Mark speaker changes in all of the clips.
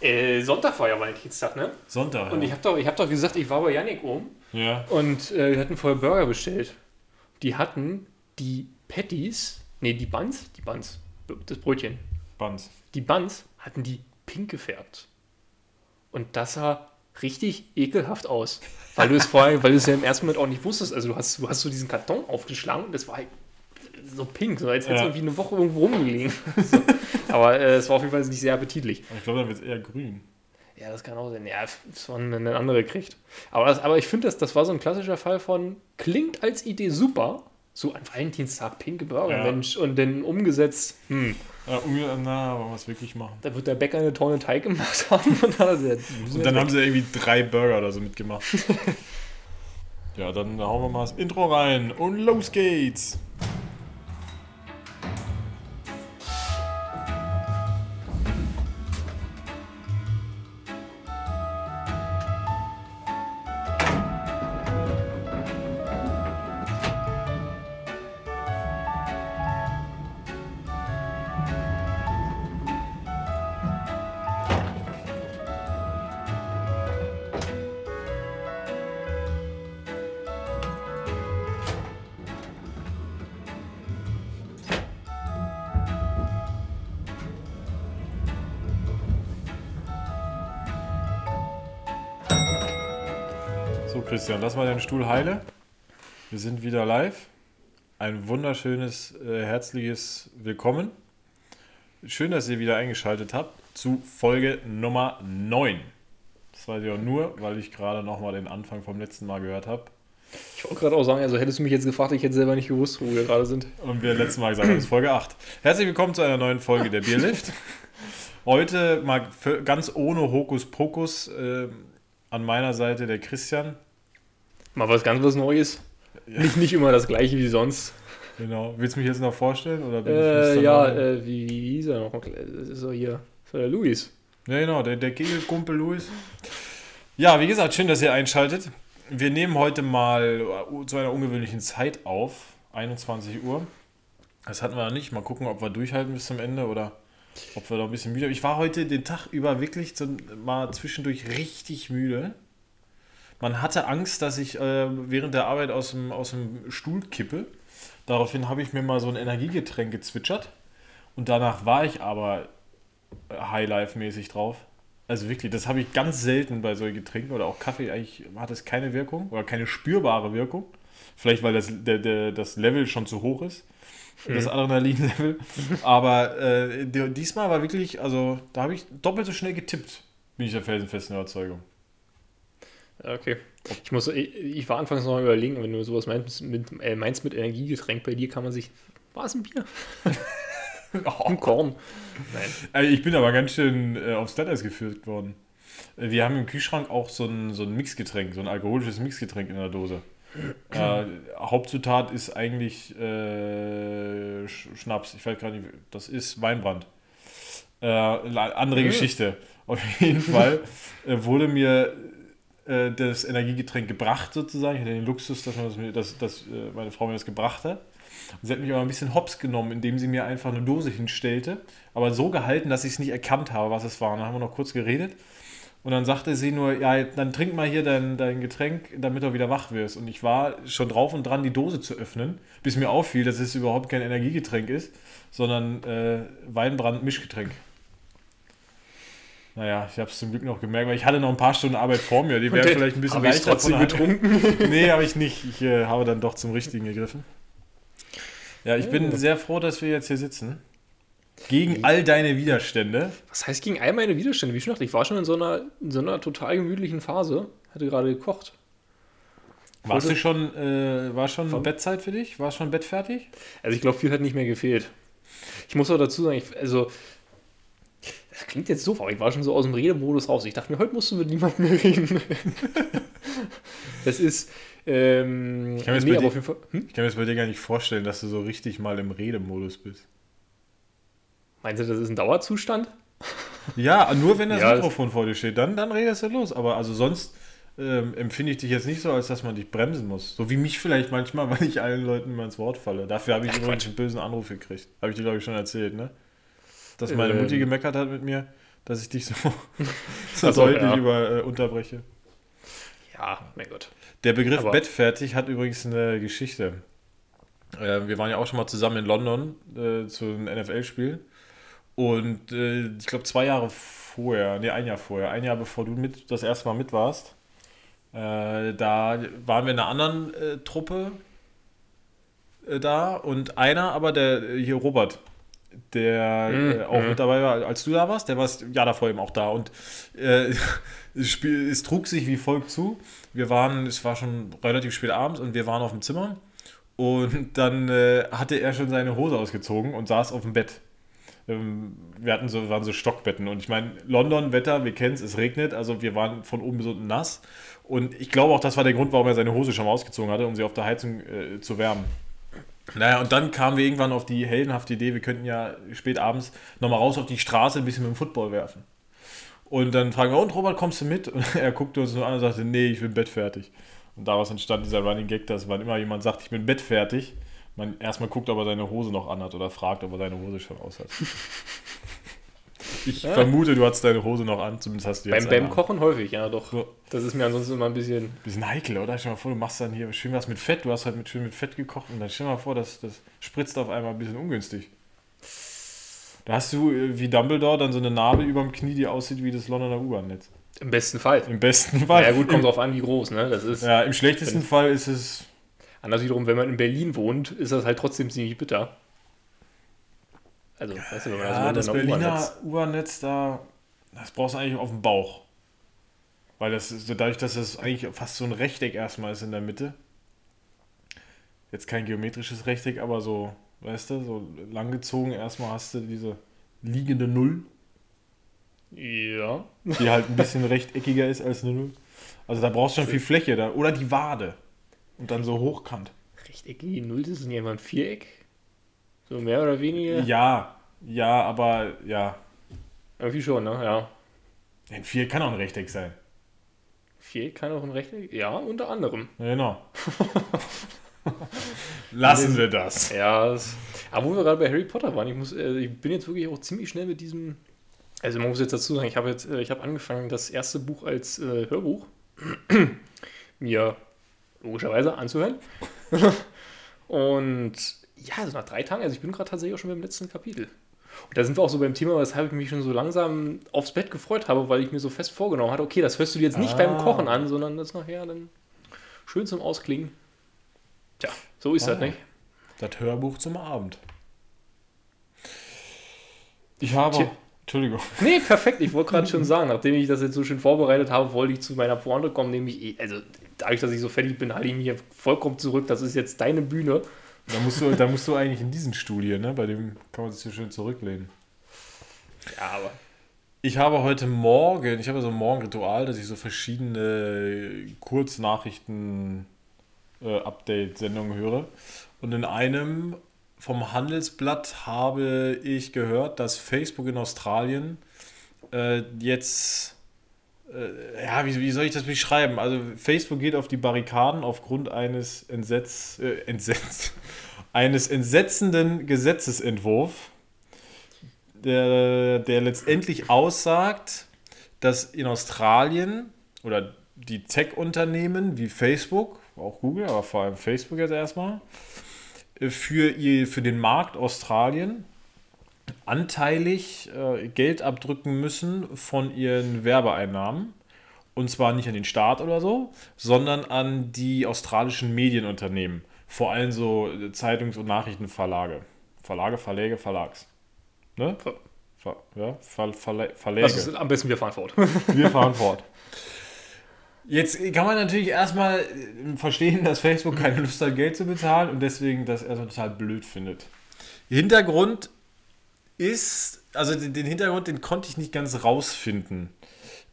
Speaker 1: Äh, Sonntag war ja Valentinstag, ne?
Speaker 2: Sonntag.
Speaker 1: Und ich habe doch, ich hab doch gesagt, ich war bei Yannick oben
Speaker 2: ja.
Speaker 1: und äh, wir hatten vorher Burger bestellt. Die hatten die Patties, nee, die Buns, die Buns, das Brötchen,
Speaker 2: Buns.
Speaker 1: die Buns hatten die pink gefärbt. Und das sah richtig ekelhaft aus. Weil du es vorher, weil du es ja im ersten Moment auch nicht wusstest. Also du hast, du hast so diesen Karton aufgeschlagen und das war halt so pink, so als hätte es
Speaker 2: Ja.
Speaker 1: irgendwie eine Woche irgendwo rumgelegen. so. Aber äh, es war auf jeden Fall nicht sehr appetitlich.
Speaker 2: Ich glaube, dann wird es eher grün.
Speaker 1: Ja, das kann auch sein. Ja, das war eine andere kriegt. Aber, das, aber ich finde, das, das war so ein klassischer Fall von, klingt als Idee super, so ein Valentinstag pinke Burger,
Speaker 2: Ja.
Speaker 1: Mensch, und dann umgesetzt, hm,
Speaker 2: Ja, na, wollen wir es wirklich machen.
Speaker 1: da wird der Bäcker eine Tonne Teig gemacht haben und dann,
Speaker 2: Und dann haben sie irgendwie drei Burger oder so mitgemacht. ja, dann hauen wir mal das Intro rein und los geht's. Lass mal den Stuhl heile. Wir sind wieder live. Ein wunderschönes, äh, herzliches Willkommen. Schön, dass ihr wieder eingeschaltet habt zu Folge Nummer 9. Das weiß ich auch nur, weil ich gerade nochmal den Anfang vom letzten Mal gehört habe.
Speaker 1: Ich wollte gerade auch sagen, also hättest du mich jetzt gefragt, ich hätte selber nicht gewusst, wo wir gerade sind.
Speaker 2: Und wir letztes Mal gesagt haben, das ist Folge 8. Herzlich willkommen zu einer neuen Folge der Bierlift. Heute mal ganz ohne Hokuspokus äh, an meiner Seite der Christian.
Speaker 1: Mal was ganz was Neues. Nicht, nicht immer das gleiche wie sonst.
Speaker 2: Genau. Willst du mich jetzt noch vorstellen? Oder bin ich
Speaker 1: Äh,
Speaker 2: Mr.
Speaker 1: ja, äh, wie, wie hieß er noch? Das ist doch hier. Das war der Luis.
Speaker 2: ja, genau, der, der Kegelkumpel Luis. Ja, wie gesagt, schön, dass ihr einschaltet. Wir nehmen heute mal äh, zu einer ungewöhnlichen Zeit auf, 21 Uhr. Das hatten wir noch nicht. Mal gucken, ob wir durchhalten bis zum Ende oder ob wir noch ein bisschen müde Ich war heute den Tag über wirklich zum, mal zwischendurch richtig müde. Man hatte Angst, dass ich äh, während der Arbeit aus dem, aus dem Stuhl kippe. Daraufhin habe ich mir mal so ein Energiegetränk gezwitschert. Und danach war ich aber Highlife-mäßig drauf. Also wirklich, das habe ich ganz selten bei solchen Getränken oder auch Kaffee. Eigentlich hat es keine Wirkung oder keine spürbare Wirkung. Vielleicht, weil das, der, der, das Level schon zu hoch ist. Das Adrenalin-Level. Aber äh, die- diesmal war wirklich, also da habe ich doppelt so schnell getippt, bin ich der felsenfesten Überzeugung.
Speaker 1: Okay. Ich, muss, ich, ich war anfangs noch mal überlegen, wenn du sowas meinst mit, äh, meinst mit Energiegetränk, bei dir kann man sich. War es ein Bier? Ein Korn. Nein.
Speaker 2: Äh, Ich bin aber ganz schön äh, aufs Glatteis geführt worden. Äh, Wir haben im Kühlschrank auch so ein, so ein Mixgetränk, so ein alkoholisches Mixgetränk in der Dose. Äh, Hauptzutat ist eigentlich äh, Sch- Schnaps. Ich weiß gerade nicht, das ist Weinbrand. Äh, andere
Speaker 1: Ja.
Speaker 2: Geschichte. Auf jeden Fall äh, wurde mir äh, das Energiegetränk gebracht sozusagen. Ich hatte den Luxus, dass, das dass, dass äh, meine Frau mir das gebracht hat. Sie hat mich aber ein bisschen hops genommen, indem sie mir einfach eine Dose hinstellte, aber so gehalten, dass ich es nicht erkannt habe, was es war. Und dann haben wir noch kurz geredet. Und dann sagte sie nur, ja, dann trink mal hier dein, dein Getränk, damit du wieder wach wirst. Und ich war schon drauf und dran, die Dose zu öffnen, bis mir auffiel, dass es überhaupt kein Energiegetränk ist, sondern äh, Weinbrand-Mischgetränk. Naja, ich habe es zum Glück noch gemerkt, weil ich hatte noch ein paar Stunden Arbeit vor mir. Die wären
Speaker 1: Und
Speaker 2: vielleicht ein bisschen leichter
Speaker 1: trotzdem
Speaker 2: von der Hand.
Speaker 1: getrunken.
Speaker 2: Nee, habe ich nicht. Ich äh, habe dann doch zum Richtigen gegriffen. Ja, ich bin
Speaker 1: Ja.
Speaker 2: sehr froh, dass wir jetzt hier sitzen. Gegen all deine Widerstände.
Speaker 1: Was heißt gegen all meine Widerstände? Wie schon gesagt, ich war schon in so einer, in so einer total gemütlichen Phase. Hatte gerade gekocht.
Speaker 2: Warst du schon, äh, war schon
Speaker 1: Von-
Speaker 2: Bettzeit für dich? War schon Bett fertig?
Speaker 1: Also ich glaube, viel hat nicht mehr gefehlt. Ich muss auch dazu sagen, ich, also das klingt jetzt so, aber ich war schon so aus dem Redemodus raus. Ich dachte mir, heute musst du mit niemandem mehr reden. das ist, ähm,
Speaker 2: Ich kann mir jetzt bei
Speaker 1: aber
Speaker 2: dir-
Speaker 1: Fall, hm?
Speaker 2: Ich kann mir das bei dir gar nicht vorstellen, dass du so richtig mal im Redemodus bist.
Speaker 1: Meinst du, das ist ein Dauerzustand?
Speaker 2: Ja, nur wenn das
Speaker 1: Ja, das-
Speaker 2: Mikrofon vor dir steht, dann, dann redest du los. Aber also sonst ähm, empfinde ich dich jetzt nicht so, als dass man dich bremsen muss. So wie mich vielleicht manchmal, weil ich allen Leuten immer ins Wort falle. Dafür habe ich übrigens einen bösen Anruf gekriegt. Habe ich dir, glaube ich, schon erzählt, ne? Dass meine
Speaker 1: Ähm.
Speaker 2: Mutti gemeckert hat mit mir, dass ich dich so, so
Speaker 1: Ach so,
Speaker 2: deutlich
Speaker 1: ja.
Speaker 2: über, äh, unterbreche.
Speaker 1: Ja, mein Gott.
Speaker 2: Der Begriff
Speaker 1: Aber-
Speaker 2: bettfertig hat übrigens eine Geschichte. Äh, wir waren ja auch schon mal zusammen in London äh, zu einem NFL-Spiel. Und äh, ich glaube, zwei Jahre vorher, nee, ein Jahr vorher, ein Jahr bevor du mit, das erste Mal mit warst, äh, da waren wir in einer anderen äh, Truppe äh, da und einer, aber der hier Robert, der
Speaker 1: Mhm,
Speaker 2: äh, auch
Speaker 1: mhm.
Speaker 2: mit dabei war, als du da warst, der war das Jahr davor eben auch da und äh, es, spiel, es trug sich wie folgt zu. Wir waren, es war schon relativ spät abends und wir waren auf dem Zimmer und dann äh, hatte er schon seine Hose ausgezogen und saß auf dem Bett. Ähm, wir hatten so, waren so Stockbetten und ich meine, London, Wetter, wir kennen es, es regnet, also wir waren von oben bis unten nass und ich glaube auch, das war der Grund, warum er seine Hose schon mal ausgezogen hatte, um sie auf der Heizung äh, zu wärmen. Naja, und dann kamen wir irgendwann auf die heldenhafte Idee, wir könnten ja spät abends nochmal raus auf die Straße ein bisschen mit dem Football werfen. Und dann fragen wir, und Robert, kommst du mit? Und er guckte uns nur an und sagte, nee, ich bin bettfertig. Und daraus entstand dieser Running Gag, dass wann immer jemand sagt, ich bin bettfertig, man erstmal guckt, ob er seine Hose noch anhat oder fragt, ob er seine Hose schon aus hat. Ich
Speaker 1: Ja.
Speaker 2: vermute, du hast deine Hose noch an, zumindest hast du jetzt
Speaker 1: Beim, beim. Kochen häufig, ja doch.
Speaker 2: So.
Speaker 1: Das ist mir ansonsten immer ein bisschen.
Speaker 2: Bisschen heikel, oder? Stell dir mal vor, du machst dann hier schön was mit Fett, du hast halt mit, schön mit Fett gekocht und dann stell dir mal vor, das, das spritzt auf einmal ein bisschen ungünstig. Da hast du äh, wie Dumbledore dann so eine Narbe über dem Knie, die aussieht wie das Londoner U-Bahn-Netz.
Speaker 1: Im besten Fall.
Speaker 2: Im besten Fall.
Speaker 1: Ja, gut, kommt drauf an, wie groß, ne? Das ist.
Speaker 2: ja, im schlechtesten Fall ist es.
Speaker 1: Anders wiederum, wenn man in Berlin wohnt, ist das halt trotzdem ziemlich bitter. Also, weißt du, wenn man
Speaker 2: Ja, das
Speaker 1: das
Speaker 2: Berliner
Speaker 1: U-Bahn-Netz-
Speaker 2: da, das brauchst du eigentlich auf dem Bauch. Weil das ist, dadurch, dass das eigentlich fast so ein Rechteck erstmal ist in der Mitte. Jetzt kein geometrisches Rechteck, aber so, weißt du, so langgezogen erstmal hast du diese liegende Null,
Speaker 1: Ja.
Speaker 2: die halt ein bisschen rechteckiger ist als eine Null. Also da brauchst du schon viel Fläche da. Oder die Wade. Und dann so hochkant.
Speaker 1: Rechteckige Null, das ist nicht einfach ein Viereck. So mehr oder weniger.
Speaker 2: Ja, ja, aber ja.
Speaker 1: Irgendwie schon, ne? Ja.
Speaker 2: Ein Vier kann auch ein Rechteck sein.
Speaker 1: Viereck kann auch ein Rechteck. Ja, unter anderem.
Speaker 2: Genau. Lassen wir das.
Speaker 1: Ja, das, aber wo wir gerade bei Harry Potter waren, ich, muss, äh, ich bin jetzt wirklich auch ziemlich schnell mit diesem. Also man muss jetzt dazu sagen, ich habe jetzt, äh, ich habe angefangen, das erste Buch als äh, Hörbuch mir logischerweise anzuhören. Und ja, so nach drei Tagen, also ich bin gerade tatsächlich auch schon beim letzten Kapitel. Und da sind wir auch so beim Thema, weshalb ich mich schon so langsam aufs Bett gefreut habe, weil ich mir so fest vorgenommen hatte, okay, das hörst du dir jetzt nicht
Speaker 2: Ah.
Speaker 1: beim Kochen an, sondern das nachher dann schön zum Ausklingen. Tja, so ist das,
Speaker 2: Ah.
Speaker 1: nicht?
Speaker 2: Das Hörbuch zum Abend. Ich habe.
Speaker 1: Tja.
Speaker 2: Entschuldigung.
Speaker 1: Nee, perfekt. Ich wollte gerade schon sagen, nachdem ich das jetzt so schön vorbereitet habe, wollte ich zu meiner Pointe kommen, nämlich, also dadurch, dass ich so fertig bin, halte ich mich hier vollkommen zurück. Das ist jetzt deine Bühne.
Speaker 2: Da musst, du, da musst du eigentlich in diesen Stuhl hier, ne? Bei dem kann man sich so schön zurücklehnen.
Speaker 1: Ja, aber
Speaker 2: Ich habe heute Morgen, ich habe so ein Morgenritual, dass ich so verschiedene Kurznachrichten-Update-Sendungen höre. Und in einem vom Handelsblatt habe ich gehört, dass Facebook in Australien äh, jetzt, äh, ja, wie, wie soll ich das beschreiben? Also Facebook geht auf die Barrikaden aufgrund eines Entsetz, äh, Entsetz, eines entsetzenden Gesetzesentwurfs der, der letztendlich aussagt, dass in Australien oder die Tech-Unternehmen wie Facebook, auch Google, aber vor allem Facebook jetzt erstmal, äh, für, ihr, für den Markt Australien anteilig äh, Geld abdrücken müssen von ihren Werbeeinnahmen. Und zwar nicht an den Staat oder so, sondern an die australischen Medienunternehmen. Vor allem so äh, Zeitungs- und Nachrichtenverlage. Verlage, Verläge, Verlags. Ne?
Speaker 1: Ver-
Speaker 2: Ver, ja, Ver, Verlä Verläge.
Speaker 1: das ist am besten wir fahren fort.
Speaker 2: Wir fahren fort. Jetzt kann man natürlich erstmal äh, verstehen, dass Facebook keine Lust hat, Geld zu bezahlen und deswegen das erstmal total blöd findet. Hintergrund ist, also den Hintergrund, den konnte ich nicht ganz rausfinden.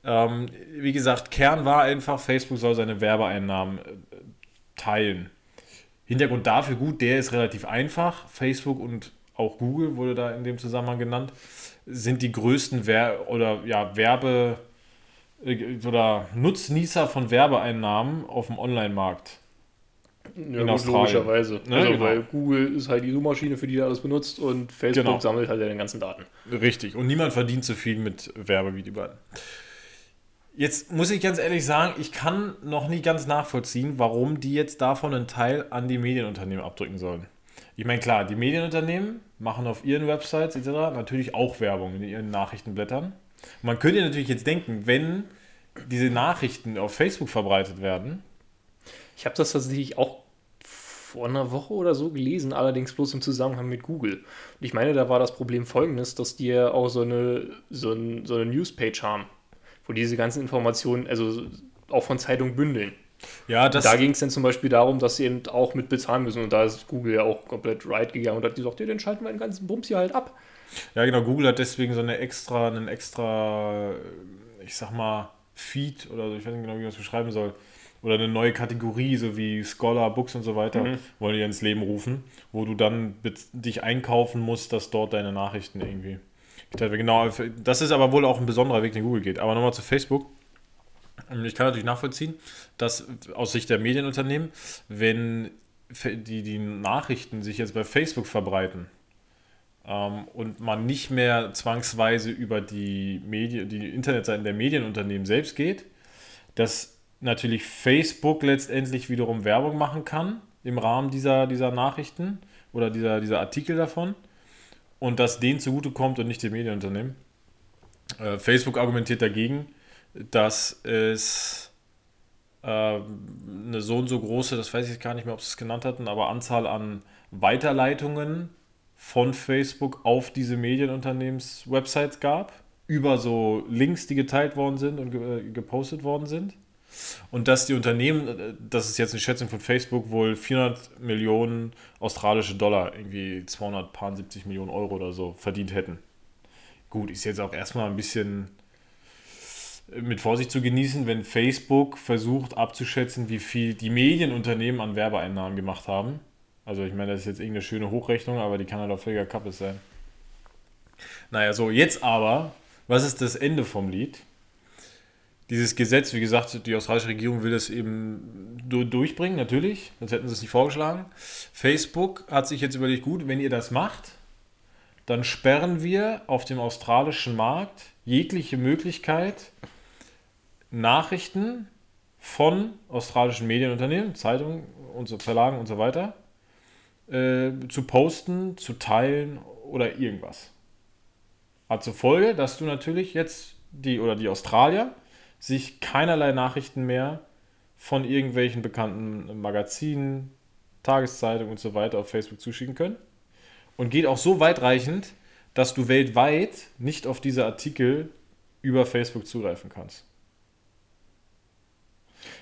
Speaker 2: Ähm, wie gesagt, Kern war einfach, Facebook soll seine Werbeeinnahmen äh, teilen. Hintergrund dafür, gut, der ist relativ einfach. Facebook und auch Google wurde da in dem Zusammenhang genannt, sind die größten Wer oder ja, Werbe- äh, oder Nutznießer von Werbeeinnahmen auf dem Online-Markt.
Speaker 1: Ja, in gut, logischerweise. Ne, also, genau. Weil Google ist halt die Suchmaschine, für die er alles benutzt und Facebook genau. sammelt halt den ganzen Daten.
Speaker 2: Richtig. Und niemand verdient so viel mit Werbevideobahn. Jetzt muss ich ganz ehrlich sagen, ich kann noch nie ganz nachvollziehen, warum die jetzt davon einen Teil an die Medienunternehmen abdrücken sollen. Ich meine, klar, die Medienunternehmen machen auf ihren Websites etc. natürlich auch Werbung in ihren Nachrichtenblättern. Man könnte natürlich jetzt denken, wenn diese Nachrichten auf Facebook verbreitet werden.
Speaker 1: Ich habe das tatsächlich auch vor einer Woche oder so gelesen, allerdings bloß im Zusammenhang mit Google. Und ich meine, da war das Problem folgendes, dass die ja auch so eine, so, ein, so eine Newspage haben, wo diese ganzen Informationen, also auch von Zeitungen bündeln. Ja, das da ging es dann zum Beispiel darum, dass sie eben auch mit bezahlen müssen. Und da ist Google ja auch komplett right gegangen und hat gesagt, ja, dann schalten wir den ganzen Bums hier halt ab.
Speaker 2: Ja, genau, Google hat deswegen so eine extra, einen extra, ich sag mal, Feed oder so, ich weiß nicht genau, wie man es beschreiben soll. Oder eine neue Kategorie, so wie Scholar, Books und so weiter, mhm. wollen die ins Leben rufen, wo du dann dich einkaufen musst, dass dort deine Nachrichten irgendwie geteilt werden. Genau, das ist aber wohl auch ein besonderer Weg, den Google geht. Aber nochmal zu Facebook. Ich kann natürlich nachvollziehen, dass aus Sicht der Medienunternehmen, wenn die, die Nachrichten sich jetzt bei Facebook verbreiten, ähm, und man nicht mehr zwangsweise über die, Medien, die Internetseiten der Medienunternehmen selbst geht, dass natürlich Facebook letztendlich wiederum Werbung machen kann im Rahmen dieser, dieser Nachrichten oder dieser, dieser Artikel davon und dass denen zugutekommt und nicht dem Medienunternehmen. Äh, Facebook argumentiert dagegen, dass es äh, eine so und so große, das weiß ich gar nicht mehr, ob sie es genannt hatten, aber Anzahl an Weiterleitungen von Facebook auf diese Medienunternehmens-Websites gab, über so Links, die geteilt worden sind und ge gepostet worden sind. Und dass die Unternehmen, äh, das ist jetzt eine Schätzung von Facebook, wohl 400 Millionen australische Dollar, irgendwie 270 Millionen Euro oder so, verdient hätten. Gut, ist jetzt auch erstmal ein bisschen mit Vorsicht zu genießen, wenn Facebook versucht abzuschätzen, wie viel die Medienunternehmen an Werbeeinnahmen gemacht haben. Also ich meine, das ist jetzt irgendeine schöne Hochrechnung, aber die kann halt auf völliger Kappe sein. Naja, so, jetzt aber, was ist das Ende vom Lied? Dieses Gesetz, wie gesagt, die australische Regierung will das eben durchbringen, natürlich, sonst hätten sie es nicht vorgeschlagen. Facebook hat sich jetzt überlegt, gut, wenn ihr das macht, dann sperren wir auf dem australischen Markt jegliche Möglichkeit, Nachrichten von australischen Medienunternehmen, Zeitungen und so, Verlagen und so weiter äh, zu posten, zu teilen oder irgendwas. Hat zur Folge, dass du natürlich jetzt die oder die Australier sich keinerlei Nachrichten mehr von irgendwelchen bekannten Magazinen, Tageszeitungen und so weiter auf Facebook zuschicken können. Und geht auch so weitreichend, dass du weltweit nicht auf diese Artikel über Facebook zugreifen kannst.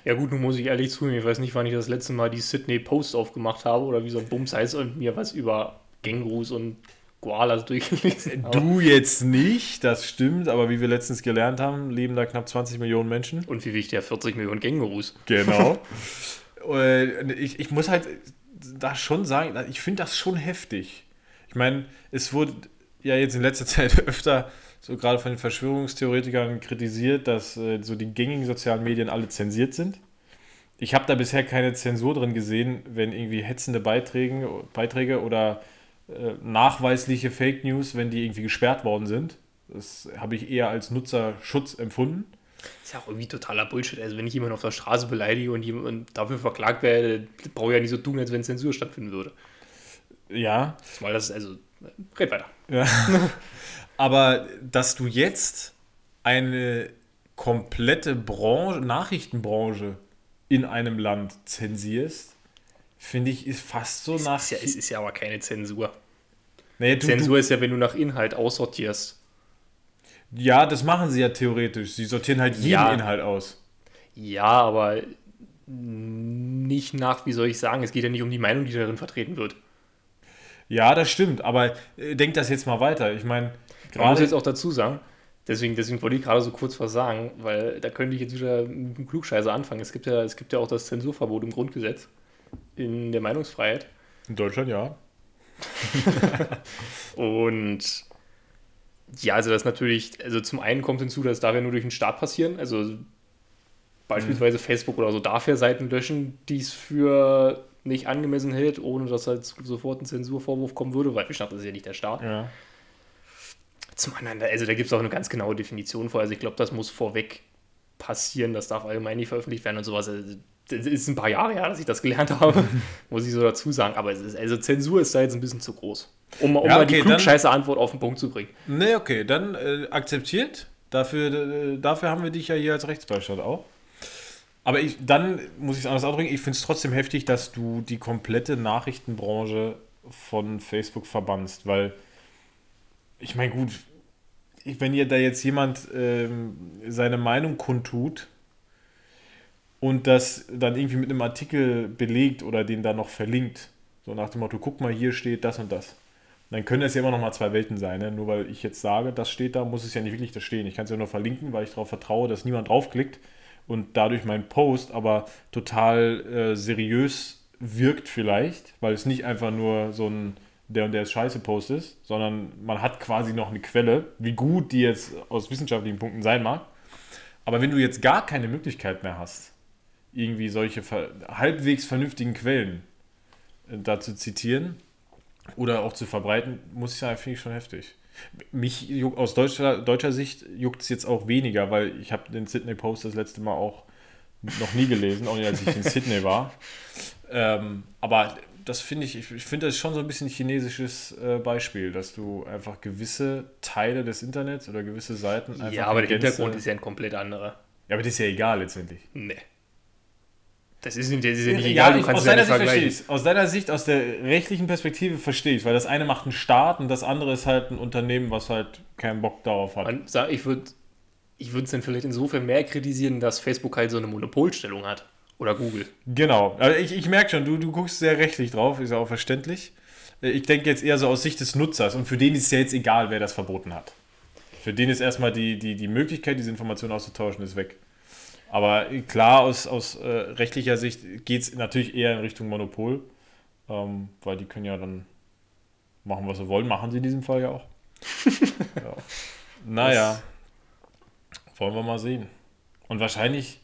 Speaker 1: Ja gut, nun muss ich ehrlich zugeben, ich weiß nicht, wann ich das letzte Mal die Sydney Post aufgemacht habe oder wie so ein Bums heißt und mir was über Kängurus und Koalas durchgelesen.
Speaker 2: Du jetzt nicht, das stimmt, aber wie wir letztens gelernt haben, leben da knapp 20 Millionen Menschen.
Speaker 1: Und wie wichtig ja 40 Millionen Kängurus.
Speaker 2: Genau. ich, ich muss halt da schon sagen, ich finde das schon heftig. Ich meine, es wurde ja jetzt in letzter Zeit öfter so gerade von den Verschwörungstheoretikern kritisiert, dass äh, so die gängigen sozialen Medien alle zensiert sind. Ich habe da bisher keine Zensur drin gesehen, wenn irgendwie hetzende Beiträge, Beiträge oder äh, nachweisliche Fake News, wenn die irgendwie gesperrt worden sind. Das habe ich eher als Nutzerschutz empfunden.
Speaker 1: Das ist ja auch irgendwie totaler Bullshit. Also wenn ich jemanden auf der Straße beleidige und jemand dafür verklagt werde, brauche ich ja nicht so tun, als wenn Zensur stattfinden würde.
Speaker 2: Ja.
Speaker 1: Zumal das, also, red weiter.
Speaker 2: Ja. Aber dass du jetzt eine komplette Branche, Nachrichtenbranche in einem Land zensierst, finde ich, ist fast so
Speaker 1: es
Speaker 2: nach.
Speaker 1: Ist ja, es ist ja aber keine Zensur. Naja, du, Zensur du, ist ja, wenn du nach Inhalt aussortierst.
Speaker 2: Ja, das machen sie ja theoretisch. Sie sortieren halt jeden ja, Inhalt aus.
Speaker 1: Ja, aber nicht nach, wie soll ich sagen, es geht ja nicht um die Meinung, die darin vertreten wird.
Speaker 2: Ja, das stimmt, aber äh, denk das jetzt mal weiter. Ich meine,
Speaker 1: man muss jetzt auch dazu sagen, deswegen, deswegen wollte ich gerade so kurz was sagen, weil da könnte ich jetzt wieder mit einem Klugscheißer anfangen. Es gibt, ja, es gibt ja auch das Zensurverbot im Grundgesetz in der Meinungsfreiheit.
Speaker 2: In Deutschland ja.
Speaker 1: und ja, also das natürlich, also zum einen kommt hinzu, dass darf ja nur durch den Staat passieren. Also beispielsweise mhm. Facebook oder so darf ja Seiten löschen, die es für nicht angemessen hält, ohne dass halt sofort ein Zensurvorwurf kommen würde, weil das ist ja nicht der Staat.
Speaker 2: Ja.
Speaker 1: Zum anderen, also da gibt es auch eine ganz genaue Definition vor. Also ich glaube, das muss vorweg passieren, das darf allgemein nicht veröffentlicht werden und sowas. Also, das ist ein paar Jahre her, dass ich das gelernt habe, muss ich so dazu sagen. Aber ist, also Zensur ist da jetzt ein bisschen zu groß. Um, um
Speaker 2: Ja,
Speaker 1: mal die
Speaker 2: okay,
Speaker 1: klugscheiße Antwort auf den Punkt zu bringen.
Speaker 2: Nee, okay, dann äh, akzeptiert. Dafür, äh, dafür haben wir dich ja hier als Rechtsbeistand auch. Aber ich, dann muss ich es anders ausdrücken, ich finde es trotzdem heftig, dass du die komplette Nachrichtenbranche von Facebook verbannst, weil ich meine, gut, ich, wenn ihr da jetzt jemand ähm, seine Meinung kundtut und das dann irgendwie mit einem Artikel belegt oder den dann noch verlinkt, so nach dem Motto, guck mal, hier steht das und das. Dann können es ja immer noch mal zwei Welten sein. Ne? Nur weil ich jetzt sage, das steht da, muss es ja nicht wirklich da stehen. Ich kann es ja nur verlinken, weil ich darauf vertraue, dass niemand draufklickt und dadurch mein Post aber total äh, seriös wirkt vielleicht, weil es nicht einfach nur so ein der und der ist scheiße Post ist, sondern man hat quasi noch eine Quelle, wie gut die jetzt aus wissenschaftlichen Punkten sein mag. Aber wenn du jetzt gar keine Möglichkeit mehr hast, irgendwie solche halbwegs vernünftigen Quellen äh, da zu zitieren oder auch zu verbreiten, muss ich sagen, finde ich schon heftig. Mich juckt, aus deutscher, deutscher Sicht juckt es jetzt auch weniger, weil ich habe den Sydney Post das letzte Mal auch noch nie gelesen, auch nicht als ich in Sydney war. Ähm, aber das finde ich, ich finde das schon so ein bisschen chinesisches äh, Beispiel, dass du einfach gewisse Teile des Internets oder gewisse Seiten einfach
Speaker 1: Ja, aber der Hintergrund ist ja ein komplett anderer.
Speaker 2: Ja, aber das ist ja egal letztendlich.
Speaker 1: Nee. Das ist, das ist ja nicht
Speaker 2: Ja,
Speaker 1: egal, du
Speaker 2: ich,
Speaker 1: kannst
Speaker 2: aus
Speaker 1: es ja
Speaker 2: deiner
Speaker 1: nicht
Speaker 2: verstehe
Speaker 1: vergleichen.
Speaker 2: ich Aus deiner Sicht, aus der rechtlichen Perspektive verstehe ich weil das eine macht ein Staat und das andere ist halt ein Unternehmen, was halt keinen Bock darauf hat.
Speaker 1: Ich würde ich würde es dann vielleicht insofern mehr kritisieren, dass Facebook halt so eine Monopolstellung hat. Oder Google.
Speaker 2: Genau. Also ich, ich merke schon, du, du guckst sehr rechtlich drauf, ist ja auch verständlich. Ich denke jetzt eher so aus Sicht des Nutzers und für den ist es ja jetzt egal, wer das verboten hat. Für den ist erstmal die, die, die Möglichkeit, diese Informationen auszutauschen, ist weg. Aber klar, aus, aus äh, rechtlicher Sicht geht es natürlich eher in Richtung Monopol, ähm, weil die können ja dann machen, was sie wollen. Machen sie in diesem Fall ja auch. ja. Naja, wollen wir mal sehen. Und wahrscheinlich,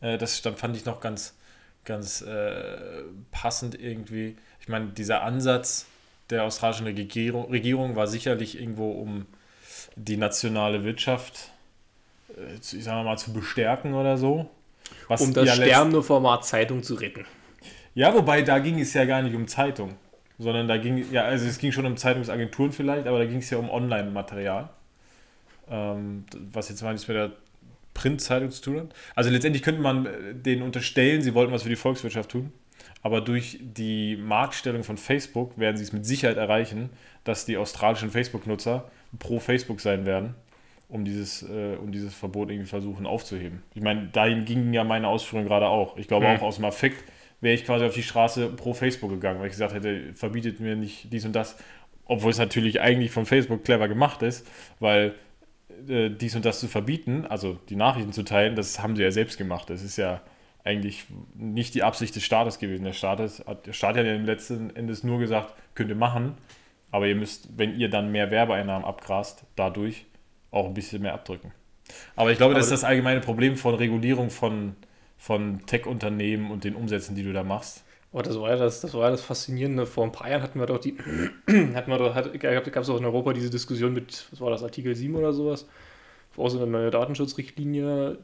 Speaker 2: äh, das dann fand ich noch ganz, ganz äh, passend irgendwie. Ich meine, dieser Ansatz der australischen Regierung, Regierung war sicherlich irgendwo, um die nationale Wirtschaft, ich sag mal, zu bestärken oder so. Was
Speaker 1: Um das
Speaker 2: ja
Speaker 1: sterbende Format Zeitung zu retten.
Speaker 2: ja, wobei da ging es ja gar nicht um Zeitung, sondern da ging, ja, also es ging schon um Zeitungsagenturen vielleicht, aber da ging es ja um Online-Material. Ähm, was jetzt mal nichts mit der Print-Zeitung zu tun hat. Also letztendlich könnte man äh, denen unterstellen, sie wollten was für die Volkswirtschaft tun, aber durch die Marktstellung von Facebook werden sie es mit Sicherheit erreichen, dass die australischen Facebook-Nutzer pro Facebook sein werden, um dieses, äh, um dieses Verbot irgendwie versuchen aufzuheben. Ich meine, dahin gingen ja meine Ausführungen gerade auch. Ich glaube
Speaker 1: Hm.
Speaker 2: auch aus dem Affekt wäre ich quasi auf die Straße pro Facebook gegangen, weil ich gesagt hätte, verbietet mir nicht dies und das, obwohl es natürlich eigentlich von Facebook clever gemacht ist, weil äh, dies und das zu verbieten, also die Nachrichten zu teilen, das haben sie ja selbst gemacht. Das ist ja eigentlich nicht die Absicht des Staates gewesen. Der Staat, ist, hat, der Staat hat ja im letzten Endes nur gesagt, könnt ihr machen, aber ihr müsst, wenn ihr dann mehr Werbeeinnahmen abgrast, dadurch auch ein bisschen mehr abdrücken. Aber ich glaube, das ist das allgemeine Problem von Regulierung von, von Tech-Unternehmen und den Umsätzen, die du da machst.
Speaker 1: Aber das war ja das, das war ja das Faszinierende. Vor ein paar Jahren hatten wir doch die, hatten wir doch, hat, gab es auch in Europa diese Diskussion mit, was war das, Artikel 7 oder sowas, wo auch so eine neue Datenschutzrichtlinie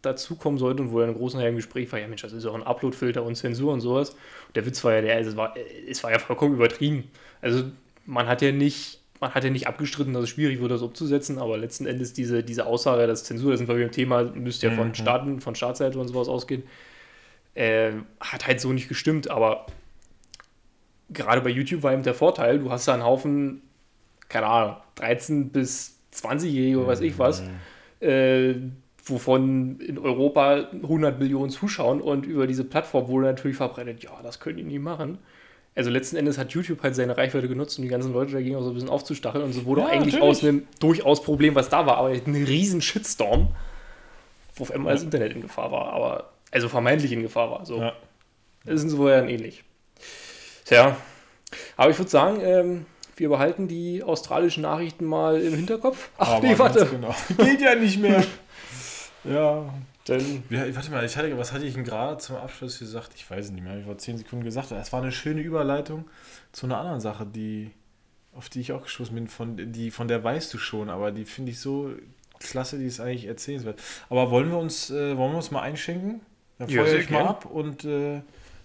Speaker 1: dazukommen sollte und wo ja ein großer im Gespräch war, ja Mensch, das ist auch ein Uploadfilter und Zensur und sowas. Und der Witz war ja der, es war, es war ja vollkommen übertrieben. Also man hat ja nicht, man hat ja nicht abgestritten, dass es schwierig wird, das umzusetzen, aber letzten Endes diese, diese Aussage, dass Zensur, das sind wir beim Thema, müsste ja von
Speaker 2: Mhm.
Speaker 1: Staaten, von Staatsseite und sowas ausgehen, äh, hat halt so nicht gestimmt, aber gerade bei YouTube war eben der Vorteil, du hast da einen Haufen, keine Ahnung, 13 bis 20-Jährige oder weiß ich was, äh, wovon in Europa 100 Millionen zuschauen und über diese Plattform wurde natürlich verbreitet, ja, das können die nie machen. Also letzten Endes hat YouTube halt seine Reichweite genutzt, um die ganzen Leute dagegen auch so ein bisschen aufzustacheln und so wurde
Speaker 2: Ja,
Speaker 1: eigentlich
Speaker 2: natürlich.
Speaker 1: aus einem durchaus Problem, was da war, aber ein riesen Shitstorm, wo auf einmal das Internet in Gefahr war, aber also vermeintlich in Gefahr war. So.
Speaker 2: Ja.
Speaker 1: Das ist insofern ähnlich. Tja, aber ich würde sagen, ähm, wir behalten die australischen Nachrichten mal im Hinterkopf. Ach
Speaker 2: Aber
Speaker 1: nee, warte.
Speaker 2: Genau. Geht ja nicht mehr. Ja.
Speaker 1: Dann
Speaker 2: Ja, warte mal, ich hatte, was hatte ich denn gerade zum Abschluss gesagt? Ich weiß es nicht mehr, ich vor 10 Sekunden gesagt. Es war eine schöne Überleitung zu einer anderen Sache, die, auf die ich auch gestoßen bin, von, die, von der weißt du schon, aber die finde ich so klasse, die ist eigentlich erzählenswert. Aber wollen wir uns, äh, wollen wir uns mal einschenken? Dann
Speaker 1: Ja,
Speaker 2: feuer
Speaker 1: sehr
Speaker 2: ich mal
Speaker 1: gern.
Speaker 2: ab und äh,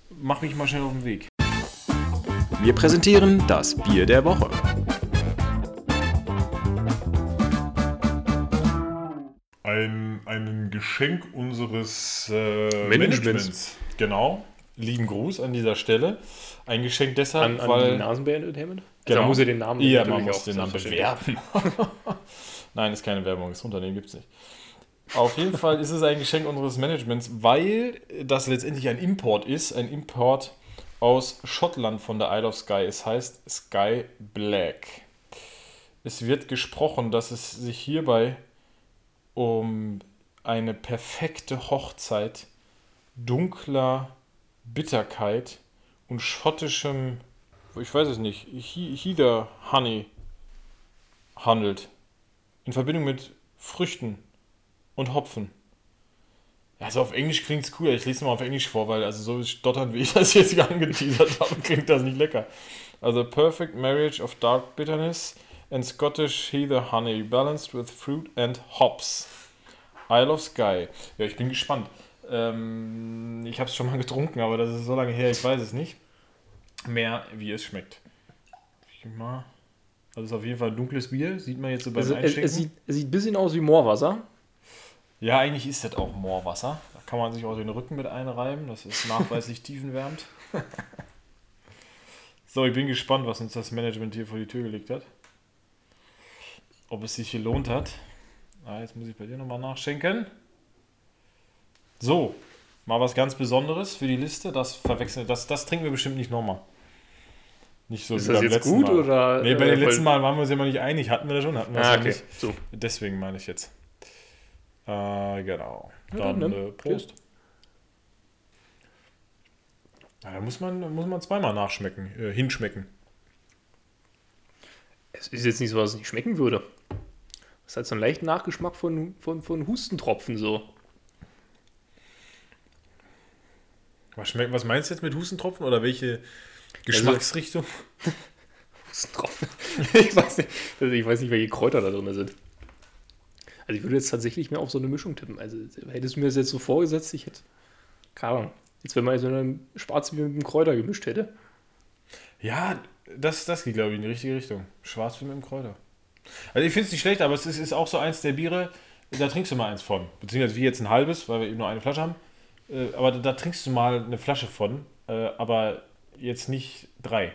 Speaker 2: mach mich mal schnell auf den Weg.
Speaker 3: Wir präsentieren das Bier der Woche.
Speaker 2: Ein, ein Geschenk unseres äh,
Speaker 1: Managements.
Speaker 2: Managements. Genau. Lieben Gruß an dieser Stelle. Ein Geschenk deshalb,
Speaker 1: an, an
Speaker 2: weil.
Speaker 1: Nasenbär Entertainment.
Speaker 2: Genau.
Speaker 1: Da muss er den Namen
Speaker 2: Ja, man muss
Speaker 1: auch
Speaker 2: den Namen bewerben. Nein, ist keine Werbung, das Unternehmen gibt es nicht. Auf jeden Fall ist es ein Geschenk unseres Managements, weil das letztendlich ein Import ist, ein Import aus Schottland von der Isle of Skye. Es heißt Sky Black. Es wird gesprochen, dass es sich hierbei um eine perfekte Hochzeit dunkler Bitterkeit und schottischem, ich weiß es nicht, He- Heather Honey handelt. In Verbindung mit Früchten und Hopfen. Also auf Englisch klingt es cool. Ich lese mal auf Englisch vor, weil also so stottern, wie ich das jetzt angeteasert habe, klingt das nicht lecker. Also Perfect Marriage of Dark Bitterness and Scottish Heather Honey balanced with fruit and hops. Isle of Skye. Ja, ich bin gespannt. Ähm, ich habe es schon mal getrunken, aber das ist so lange her, ich weiß es nicht. Mehr, wie es schmeckt. Ich mal. Also es ist auf jeden Fall ein dunkles Bier, sieht man jetzt so beim
Speaker 1: Also, es,
Speaker 2: Einschenken.
Speaker 1: es, sieht, es sieht ein bisschen aus wie Moorwasser.
Speaker 2: Ja, eigentlich ist das auch Moorwasser. Da kann man sich auch den Rücken mit einreiben. Das ist nachweislich tiefenwärmend. So, ich bin gespannt, was uns das Management hier vor die Tür gelegt hat. Ob es sich gelohnt hat. Ah, jetzt muss ich bei dir nochmal nachschenken. So, mal was ganz Besonderes für die Liste. Das verwechseln, das, das trinken wir bestimmt nicht nochmal. Nicht so
Speaker 1: Ist
Speaker 2: wie
Speaker 1: das
Speaker 2: beim
Speaker 1: jetzt
Speaker 2: letzten
Speaker 1: gut
Speaker 2: Mal.
Speaker 1: oder?
Speaker 2: Nee, bei
Speaker 1: äh,
Speaker 2: den letzten Mal waren wir uns ja mal nicht einig. Hatten wir das schon? Hatten wir das
Speaker 1: Ah,
Speaker 2: ja
Speaker 1: okay.
Speaker 2: nicht.
Speaker 1: So.
Speaker 2: Deswegen meine ich jetzt. Äh, genau.
Speaker 1: Ja,
Speaker 2: Dann
Speaker 1: dann,
Speaker 2: äh? Prost. Ja, da muss man, muss man zweimal nachschmecken, äh, hinschmecken.
Speaker 1: Es ist jetzt nicht so, dass es nicht schmecken würde. Es hat so einen leichten Nachgeschmack von, von, von Hustentropfen so.
Speaker 2: Was, schmeckt, was meinst du jetzt mit Hustentropfen oder welche Geschmacksrichtung?
Speaker 1: Hustentropfen. ich, weiß nicht, also ich weiß nicht, welche Kräuter da drin sind. Also ich würde jetzt tatsächlich mehr auf so eine Mischung tippen. Also hättest du mir das jetzt so vorgesetzt, ich hätte. Keine Ahnung. Jetzt, wenn man so eine Schwarzbier mit einem Kräuter gemischt hätte.
Speaker 2: Ja, das, das geht, glaube ich, in die richtige Richtung. Schwarzbier mit dem Kräuter. Also ich finde es nicht schlecht, aber es ist, ist auch so eins der Biere, da trinkst du mal eins von. Beziehungsweise wie jetzt ein halbes, weil wir eben nur eine Flasche haben. Äh, aber da, da trinkst du mal eine Flasche von, äh, aber jetzt nicht drei.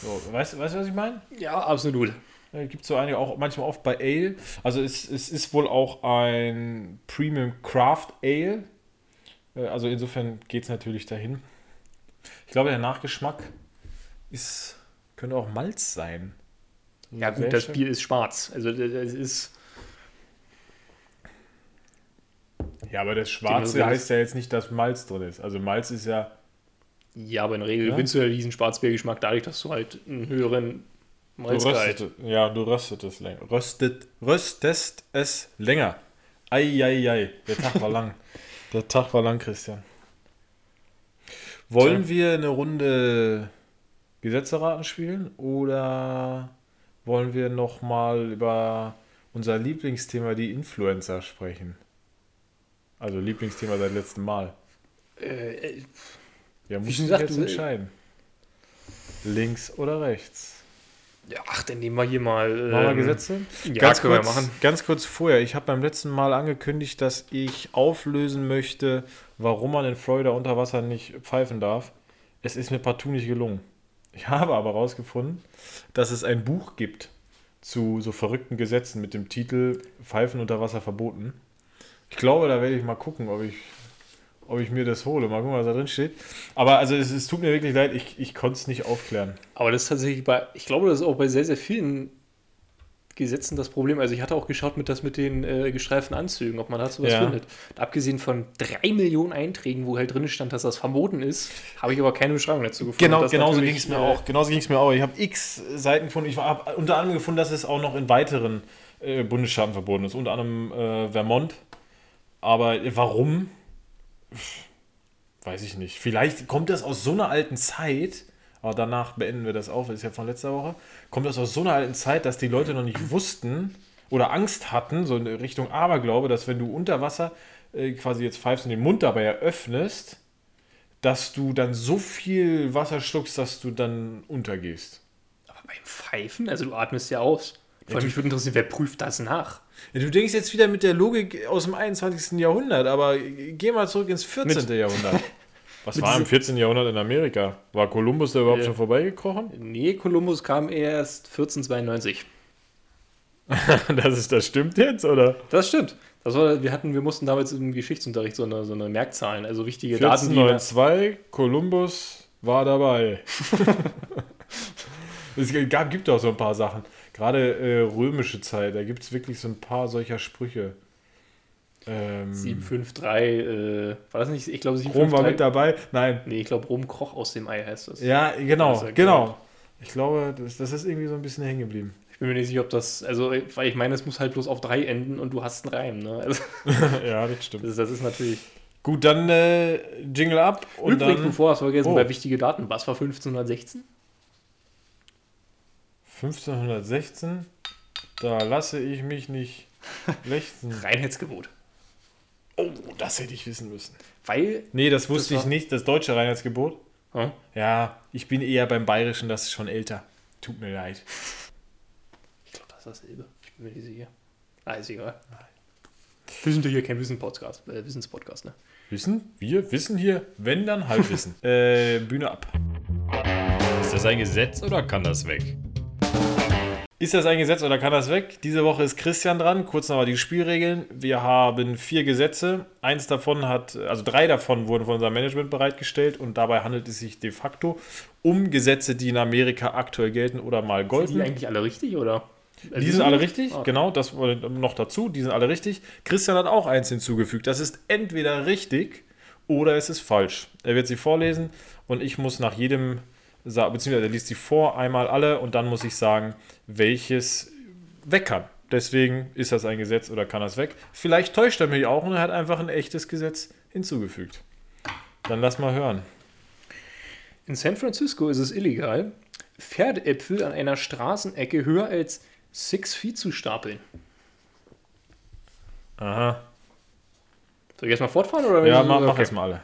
Speaker 2: So, weißt, du- weißt was ich meine?
Speaker 1: Ja, absolut.
Speaker 2: Äh, Gibt so einige auch manchmal oft bei Ale. Also es, es ist wohl auch ein Premium Craft Ale. Also insofern geht es natürlich dahin. Ich glaube, der Nachgeschmack ist, könnte auch Malz sein.
Speaker 1: Ja gut, das. Bier ist schwarz. Also das ist.
Speaker 2: Ja, aber das Schwarze heißt ja jetzt nicht, dass Malz drin ist. Also Malz ist ja.
Speaker 1: Ja, aber in der Regel
Speaker 2: Ja?
Speaker 1: gewinnst du ja diesen Schwarzbiergeschmack dadurch, dass du halt einen höheren
Speaker 2: Du
Speaker 1: Malzgehalt.
Speaker 2: röstet, ja, du röstet es länger. Röstet, röstest es länger. Eieiei, der Tag war lang. Der Tag war lang, Christian. Wollen wir eine Runde Gesetzeraten spielen oder wollen wir nochmal über unser Lieblingsthema, die Influencer, sprechen? Also Lieblingsthema seit letztem Mal.
Speaker 1: Äh,
Speaker 2: Ja, muss ich jetzt
Speaker 1: du-
Speaker 2: entscheiden. Links oder rechts?
Speaker 1: ja, ach, dann nehmen wir hier mal.
Speaker 2: Machen wir
Speaker 1: ähm,
Speaker 2: Gesetze?
Speaker 1: Ja,
Speaker 2: ganz, kurz,
Speaker 1: machen.
Speaker 2: ganz kurz vorher, ich habe beim letzten Mal angekündigt, dass ich auflösen möchte, warum man in Florida unter Wasser nicht pfeifen darf. Es ist mir partout nicht gelungen. Ich habe aber herausgefunden, dass es ein Buch gibt zu so verrückten Gesetzen mit dem Titel Pfeifen unter Wasser verboten. Ich glaube, da werde ich mal gucken, ob ich, ob ich mir das hole. Mal gucken, was da drin steht. Aber also es, es tut mir wirklich leid, ich, ich konnte es nicht aufklären.
Speaker 1: Aber das ist tatsächlich bei, ich glaube, das ist auch bei sehr, sehr vielen Gesetzen das Problem. Also ich hatte auch geschaut mit das mit den äh, gestreiften Anzügen, ob man dazu was
Speaker 2: Ja.
Speaker 1: findet. Und abgesehen von drei Millionen Einträgen, wo halt drin stand, dass das verboten ist, habe ich aber keine Beschreibung dazu gefunden.
Speaker 2: Genau, genauso ging es mir
Speaker 1: äh,
Speaker 2: auch. Genauso ging es mir auch. Ich habe x Seiten gefunden. Ich habe unter anderem gefunden, dass es auch noch in weiteren äh, Bundesstaaten verboten ist, unter anderem äh, Vermont. Aber warum? Weiß ich nicht. Vielleicht kommt das aus so einer alten Zeit, aber danach beenden wir das auch, das ist ja von letzter Woche. Kommt das aus so einer alten Zeit, dass die Leute noch nicht wussten oder Angst hatten, so in Richtung Aberglaube, dass wenn du unter Wasser äh, quasi jetzt pfeifst und den Mund dabei eröffnest, dass du dann so viel Wasser schluckst, dass du dann untergehst.
Speaker 1: Aber beim Pfeifen, also du atmest ja aus. Vor allem, mich würde interessieren, wer prüft das nach?
Speaker 2: Ja, du denkst jetzt wieder mit der Logik aus dem 21. Jahrhundert, aber geh mal zurück ins 14.
Speaker 1: Mit-
Speaker 2: Jahrhundert. Was war im
Speaker 1: diese-
Speaker 2: 14. Jahrhundert in Amerika? War Kolumbus da überhaupt
Speaker 1: Ja.
Speaker 2: schon vorbeigekrochen?
Speaker 1: Nee, Kolumbus kam erst 1492.
Speaker 2: Das, ist, das stimmt jetzt, oder?
Speaker 1: Das stimmt. Das war, wir, hatten, wir mussten damals im Geschichtsunterricht so eine, so eine Merkzahlen, also wichtige Daten, die
Speaker 2: 1492, Kolumbus war dabei. es gab, gibt auch so ein paar Sachen. Gerade äh, römische Zeit, da gibt es wirklich so ein paar solcher Sprüche. Ähm,
Speaker 1: 753, äh, war das nicht? Ich glaube
Speaker 2: Rom war
Speaker 1: 753.
Speaker 2: mit dabei. Nein,
Speaker 1: Nee, ich glaube Rom Kroch aus dem Ei heißt das.
Speaker 2: ja, genau,
Speaker 1: Das ja
Speaker 2: genau. Ich glaube, das, das ist irgendwie so ein bisschen hängen geblieben.
Speaker 1: Ich bin mir nicht sicher, ob das, also, weil ich meine, es muss halt bloß auf drei enden und du hast einen Reim, ne? Also,
Speaker 2: ja, das stimmt.
Speaker 1: das, das ist natürlich.
Speaker 2: Gut, dann äh, Jingle ab und
Speaker 1: Übrigens,
Speaker 2: dann
Speaker 1: bevor hast du vergessen,
Speaker 2: Oh.
Speaker 1: bei wichtige Daten, was war 1516?
Speaker 2: 1516. Da lasse ich mich nicht lechzen.
Speaker 1: Reinheitsgebot.
Speaker 2: Oh, das hätte ich wissen müssen.
Speaker 1: Weil,
Speaker 2: Nee, das wusste
Speaker 1: Das
Speaker 2: ich nicht. Das deutsche Reinheitsgebot.
Speaker 1: hm?
Speaker 2: Ja, ich bin eher beim Bayerischen, das ist schon älter. Tut mir leid.
Speaker 1: ich glaube, das ist dasselbe. Ich bin mir nicht sicher. Ah, ist egal. Wir sind ja hier kein Wissen-Podcast, äh, Wissenspodcast, ne?
Speaker 2: Wissen? Wir wissen hier, wenn dann Halbwissen. äh, Bühne ab.
Speaker 3: Ist das ein Gesetz oder kann das weg?
Speaker 2: Ist das ein Gesetz oder kann das weg? Diese Woche ist Christian dran. Kurz nochmal die Spielregeln. Wir haben vier Gesetze. Eins davon hat, also drei davon wurden von unserem Management bereitgestellt und dabei handelt es sich de facto um Gesetze, die in Amerika aktuell gelten oder mal
Speaker 1: Sind
Speaker 2: golden.
Speaker 1: die eigentlich alle richtig, oder? Also
Speaker 2: Die sind alle richtig,
Speaker 1: Ah.
Speaker 2: genau, das wurde noch dazu, die sind alle richtig. Christian hat auch eins hinzugefügt. Das ist entweder richtig oder es ist falsch. Er wird sie vorlesen und ich muss nach jedem, beziehungsweise er liest sie vor, einmal alle und dann muss ich sagen, welches weg kann. Deswegen ist das ein Gesetz oder kann das weg. Vielleicht täuscht er mich auch und er hat einfach ein echtes Gesetz hinzugefügt. Dann lass mal hören.
Speaker 1: In San Francisco ist es illegal, Pferdeäpfel an einer Straßenecke höher als 6 Feet zu stapeln.
Speaker 2: Aha.
Speaker 1: Soll ich erstmal fortfahren? Oder
Speaker 2: Ja, mach, mach
Speaker 1: Okay.
Speaker 2: es mal alle.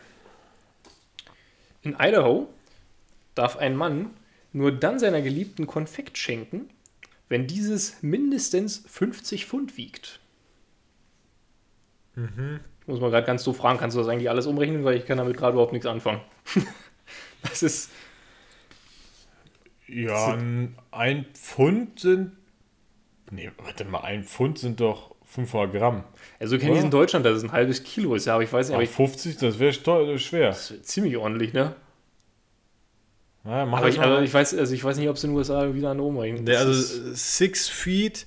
Speaker 1: In Idaho darf ein Mann nur dann seiner Geliebten Konfekt schenken, wenn dieses mindestens 50 Pfund wiegt. Ich muss mal gerade ganz so fragen, kannst du das eigentlich alles umrechnen, weil ich kann damit gerade überhaupt nichts anfangen. das ist,
Speaker 2: Ja, ein- ein Pfund sind. Nee, warte mal, ein Pfund sind doch 500 Gramm.
Speaker 1: also kenne ich es in Deutschland, dass es ein halbes Kilo ist, ja, aber ich weiß nicht, aber ich,
Speaker 2: 50, das wäre schwer.
Speaker 1: das ist ziemlich ordentlich, ne?
Speaker 2: Ja, mach
Speaker 1: Aber ich, also ich, weiß, also ich weiß nicht, ob es in den USA wieder an.
Speaker 2: Der,
Speaker 1: Das
Speaker 2: also Six Feet,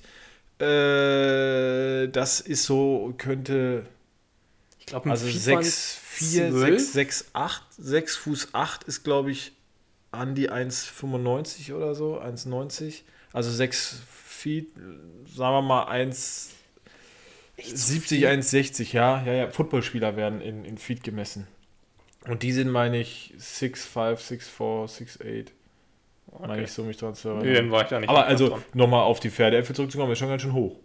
Speaker 2: äh, das ist so, könnte.
Speaker 1: ich glaube,
Speaker 2: Also
Speaker 1: Feet waren
Speaker 2: 6, 4,
Speaker 1: 12.
Speaker 2: 6, 6, 8, 6 Fuß 8 ist, glaube ich, an die 1,95 oder so, 1,90. Also 6 Feet, sagen wir mal 1.
Speaker 1: Echt so
Speaker 2: 70,
Speaker 1: viel?
Speaker 2: 1,60, ja. Ja, ja. Footballspieler werden in, in Feet gemessen. Und die sind, meine ich, 6'5, 6'4, 6'8. Meine
Speaker 1: Okay.
Speaker 2: ich so, mich dran zu
Speaker 1: Nee,
Speaker 2: erinnern.
Speaker 1: dann war ich da nicht.
Speaker 2: Aber also, nochmal auf die Pferdeäpfel zurückzukommen, ist schon ganz schön hoch.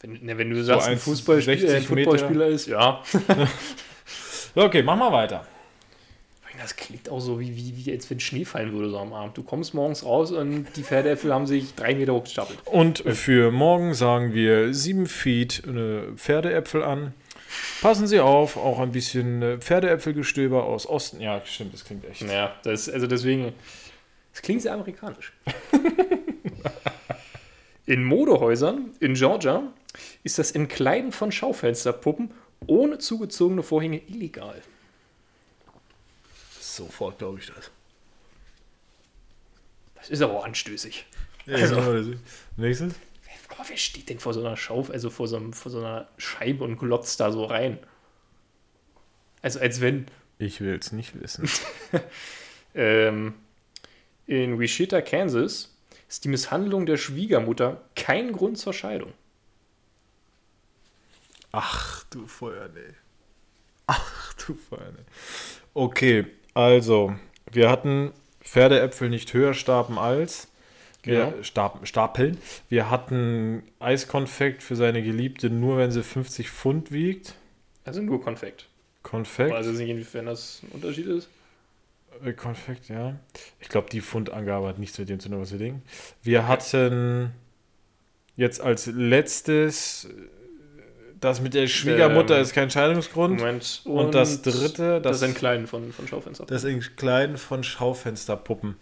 Speaker 1: Wenn, ne, wenn du sagst, ein
Speaker 2: 1,60
Speaker 1: Fußballspieler. Footballspieler ist, ja.
Speaker 2: So, okay, mach mal weiter.
Speaker 1: Das klingt auch so, wie, wie, wie als wenn Schnee fallen würde so am Abend. Du kommst morgens raus und die Pferdeäpfel haben sich drei Meter hochgestapelt.
Speaker 2: Und für morgen sagen wir 7 Feet äh, Pferdeäpfel an. Passen Sie auf, auch ein bisschen äh, Pferdeäpfelgestöber aus Osten. Ja, stimmt, das klingt echt.
Speaker 1: Naja, das, also deswegen, das klingt sehr amerikanisch. in Modehäusern in Georgia ist das Entkleiden von Schaufensterpuppen ohne zugezogene Vorhänge illegal.
Speaker 2: Sofort glaube ich das.
Speaker 1: Das ist aber auch anstößig.
Speaker 2: Also.
Speaker 1: Also-
Speaker 2: Nächstes.
Speaker 1: Aber wer steht denn vor so einer Schauf, also vor so, einem, vor so einer Scheibe und glotzt da so rein? Also als wenn
Speaker 2: Ich will es nicht wissen.
Speaker 1: ähm, in Wichita, Kansas, ist die Misshandlung der Schwiegermutter kein Grund zur Scheidung.
Speaker 2: Ach du Feuernäh. Ach du Feuernäh. Okay, also, wir hatten Pferdeäpfel nicht höher starben als.
Speaker 1: Genau.
Speaker 2: stab, stapeln. Wir hatten Eiskonfekt für seine Geliebte nur, wenn sie 50 Pfund wiegt.
Speaker 1: Also nur Konfekt.
Speaker 2: Konfekt.
Speaker 1: Weiß jetzt nicht, inwiefern das ein Unterschied ist.
Speaker 2: Äh, Konfekt, ja. Ich glaube, die Pfundangabe hat nichts mit dem zu tun, was wir denken. Wir hatten jetzt als letztes äh, das mit der Schwiegermutter
Speaker 1: Ähm,
Speaker 2: ist kein Scheidungsgrund.
Speaker 1: Moment.
Speaker 2: Und das dritte,
Speaker 1: das,
Speaker 2: das-
Speaker 1: ist ein Kleinen von, von Schaufenster.
Speaker 2: Das in kleinen von Schaufensterpuppen.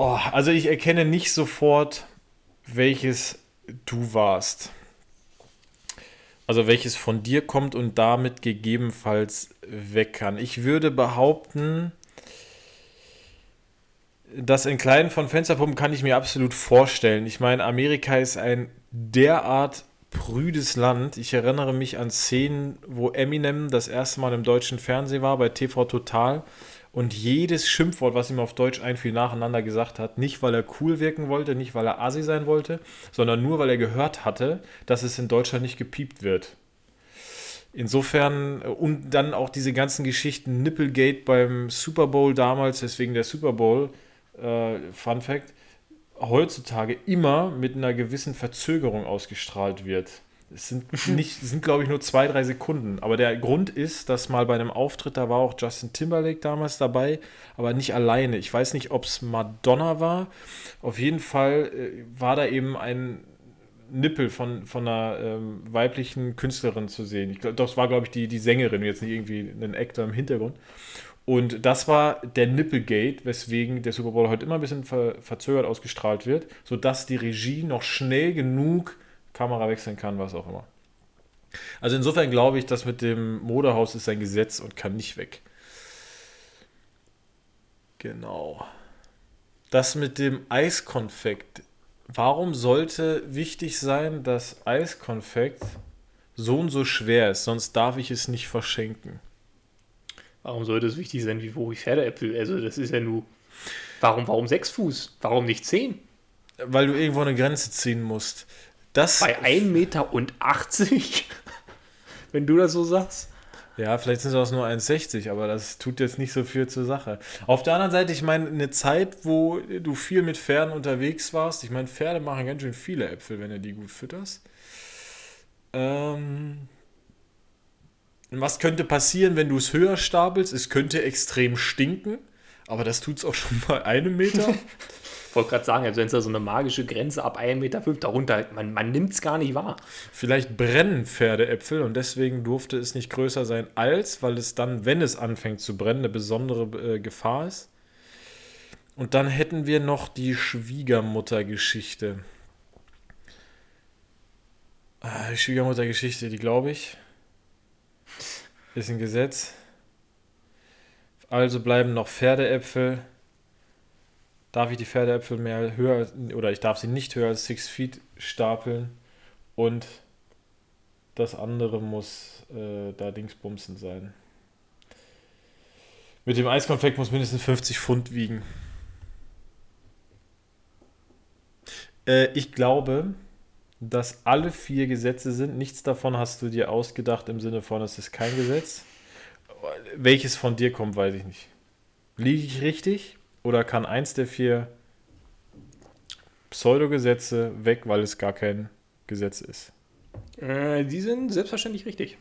Speaker 2: Oh, also ich erkenne nicht sofort, welches du warst. Also welches von dir kommt und damit gegebenenfalls weg kann. Ich würde behaupten, das in kleinen von Fensterpuppen kann ich mir absolut vorstellen. Ich meine, Amerika ist ein derart prüdes Land. Ich erinnere mich an Szenen, wo Eminem das erste Mal im deutschen Fernsehen war, bei TV Total. Und jedes Schimpfwort, was ihm auf Deutsch einfiel, nacheinander gesagt hat. Nicht, weil er cool wirken wollte, nicht, weil er asi sein wollte, sondern nur, weil er gehört hatte, dass es in Deutschland nicht gepiept wird. Insofern, äh, und dann auch diese ganzen Geschichten, Nipplegate beim Super Bowl damals, deswegen der Super Bowl, äh, Fun Fact, heutzutage immer mit einer gewissen Verzögerung ausgestrahlt wird. Es sind sind glaube ich nur zwei, drei Sekunden. Aber der Grund ist, dass mal bei einem Auftritt, da war auch Justin Timberlake damals dabei, aber nicht alleine. Ich weiß nicht, ob es Madonna war. Auf jeden Fall äh, war da eben ein Nippel von, von einer ähm, weiblichen Künstlerin zu sehen. Ich glaub, das war, glaube ich, die, die Sängerin, jetzt nicht irgendwie ein Actor im Hintergrund. Und das war der Nipplegate, weswegen der Super Bowl heute immer ein bisschen ver verzögert ausgestrahlt wird, sodass die Regie noch schnell genug Kamera wechseln kann, was auch immer. Also insofern glaube ich, das mit dem Modehaus ist ein Gesetz und kann nicht weg. Genau. Das mit dem Eiskonfekt. Warum sollte wichtig sein, dass Eiskonfekt so und so schwer ist? Sonst darf ich es nicht verschenken.
Speaker 1: Warum sollte es wichtig sein, wie hoch ich Pferdeäpfel? Also, das ist ja nur. Warum, warum sechs Fuß? Warum nicht zehn?
Speaker 2: Weil du irgendwo eine Grenze ziehen musst. Das,
Speaker 1: Bei 1,80 Meter? Wenn du das so sagst.
Speaker 2: ja, vielleicht sind es auch nur 1,60, aber das tut jetzt nicht so viel zur Sache. Auf der anderen Seite, ich meine, eine Zeit, wo du viel mit Pferden unterwegs warst, ich meine, Pferde machen ganz schön viele Äpfel, wenn du die gut fütterst. Ähm, was könnte passieren, wenn du es höher stapelst? Es könnte extrem stinken, aber das tut es auch schon bei einem Meter.
Speaker 1: Ich wollte gerade sagen, also wenn es da so eine magische Grenze ab 1,5 Meter darunter, man, man nimmt es gar nicht wahr.
Speaker 2: Vielleicht brennen Pferdeäpfel und deswegen durfte es nicht größer sein als, weil es dann, wenn es anfängt zu brennen, eine besondere äh, Gefahr ist. Und dann hätten wir noch die Schwiegermuttergeschichte. Ah, Die Schwiegermuttergeschichte, die glaube ich, ist ein Gesetz. Also bleiben noch Pferdeäpfel. Darf ich die Pferdeäpfel mehr höher oder ich darf sie nicht höher als 6 Feet stapeln und das andere muss äh, da Dingsbumsen sein. Mit dem Eiskonfekt muss mindestens 50 Pfund wiegen. Äh, ich glaube, dass alle vier Gesetze sind. Nichts davon hast du dir ausgedacht im Sinne von, es ist kein Gesetz. Welches von dir kommt, weiß ich nicht. Liege ich richtig? Oder kann eins der vier Pseudogesetze weg, weil es gar kein Gesetz ist?
Speaker 1: Äh, die sind selbstverständlich richtig.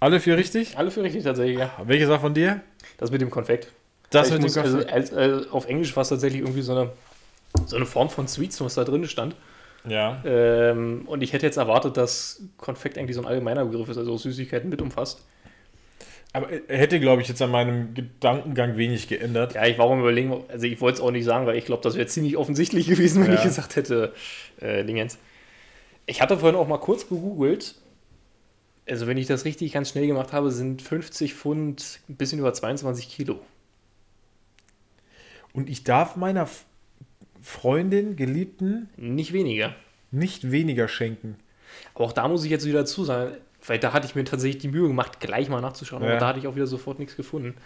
Speaker 2: Alle vier richtig?
Speaker 1: Alle für richtig tatsächlich, ja.
Speaker 2: Welches war von dir?
Speaker 1: Das mit dem Konfekt.
Speaker 2: Das
Speaker 1: ich
Speaker 2: mit dem
Speaker 1: muss, also,
Speaker 2: Konfekt.
Speaker 1: als, äh, auf Englisch war es tatsächlich irgendwie so eine, so eine Form von Sweets, was da drin stand.
Speaker 2: Ja.
Speaker 1: Ähm, und ich hätte jetzt erwartet, dass Konfekt eigentlich so ein allgemeiner Begriff ist, also Süßigkeiten mit umfasst.
Speaker 2: Aber er hätte, glaube ich, jetzt an meinem Gedankengang wenig geändert.
Speaker 1: Ja, ich war am überlegen, also ich wollte es auch nicht sagen, weil ich glaube, das wäre ziemlich offensichtlich gewesen, wenn
Speaker 2: Ja.
Speaker 1: ich gesagt hätte, äh, Dingens. Ich hatte vorhin auch mal kurz gegoogelt. Also, wenn ich das richtig ganz schnell gemacht habe, sind 50 Pfund ein bisschen über 22 Kilo.
Speaker 2: Und ich darf meiner Freundin, Geliebten,
Speaker 1: Nicht weniger.
Speaker 2: nicht weniger schenken.
Speaker 1: Aber auch da muss ich jetzt wieder dazu sagen, weil da hatte ich mir tatsächlich die Mühe gemacht, gleich mal nachzuschauen,
Speaker 2: Ja.
Speaker 1: aber da hatte ich auch wieder sofort nichts gefunden.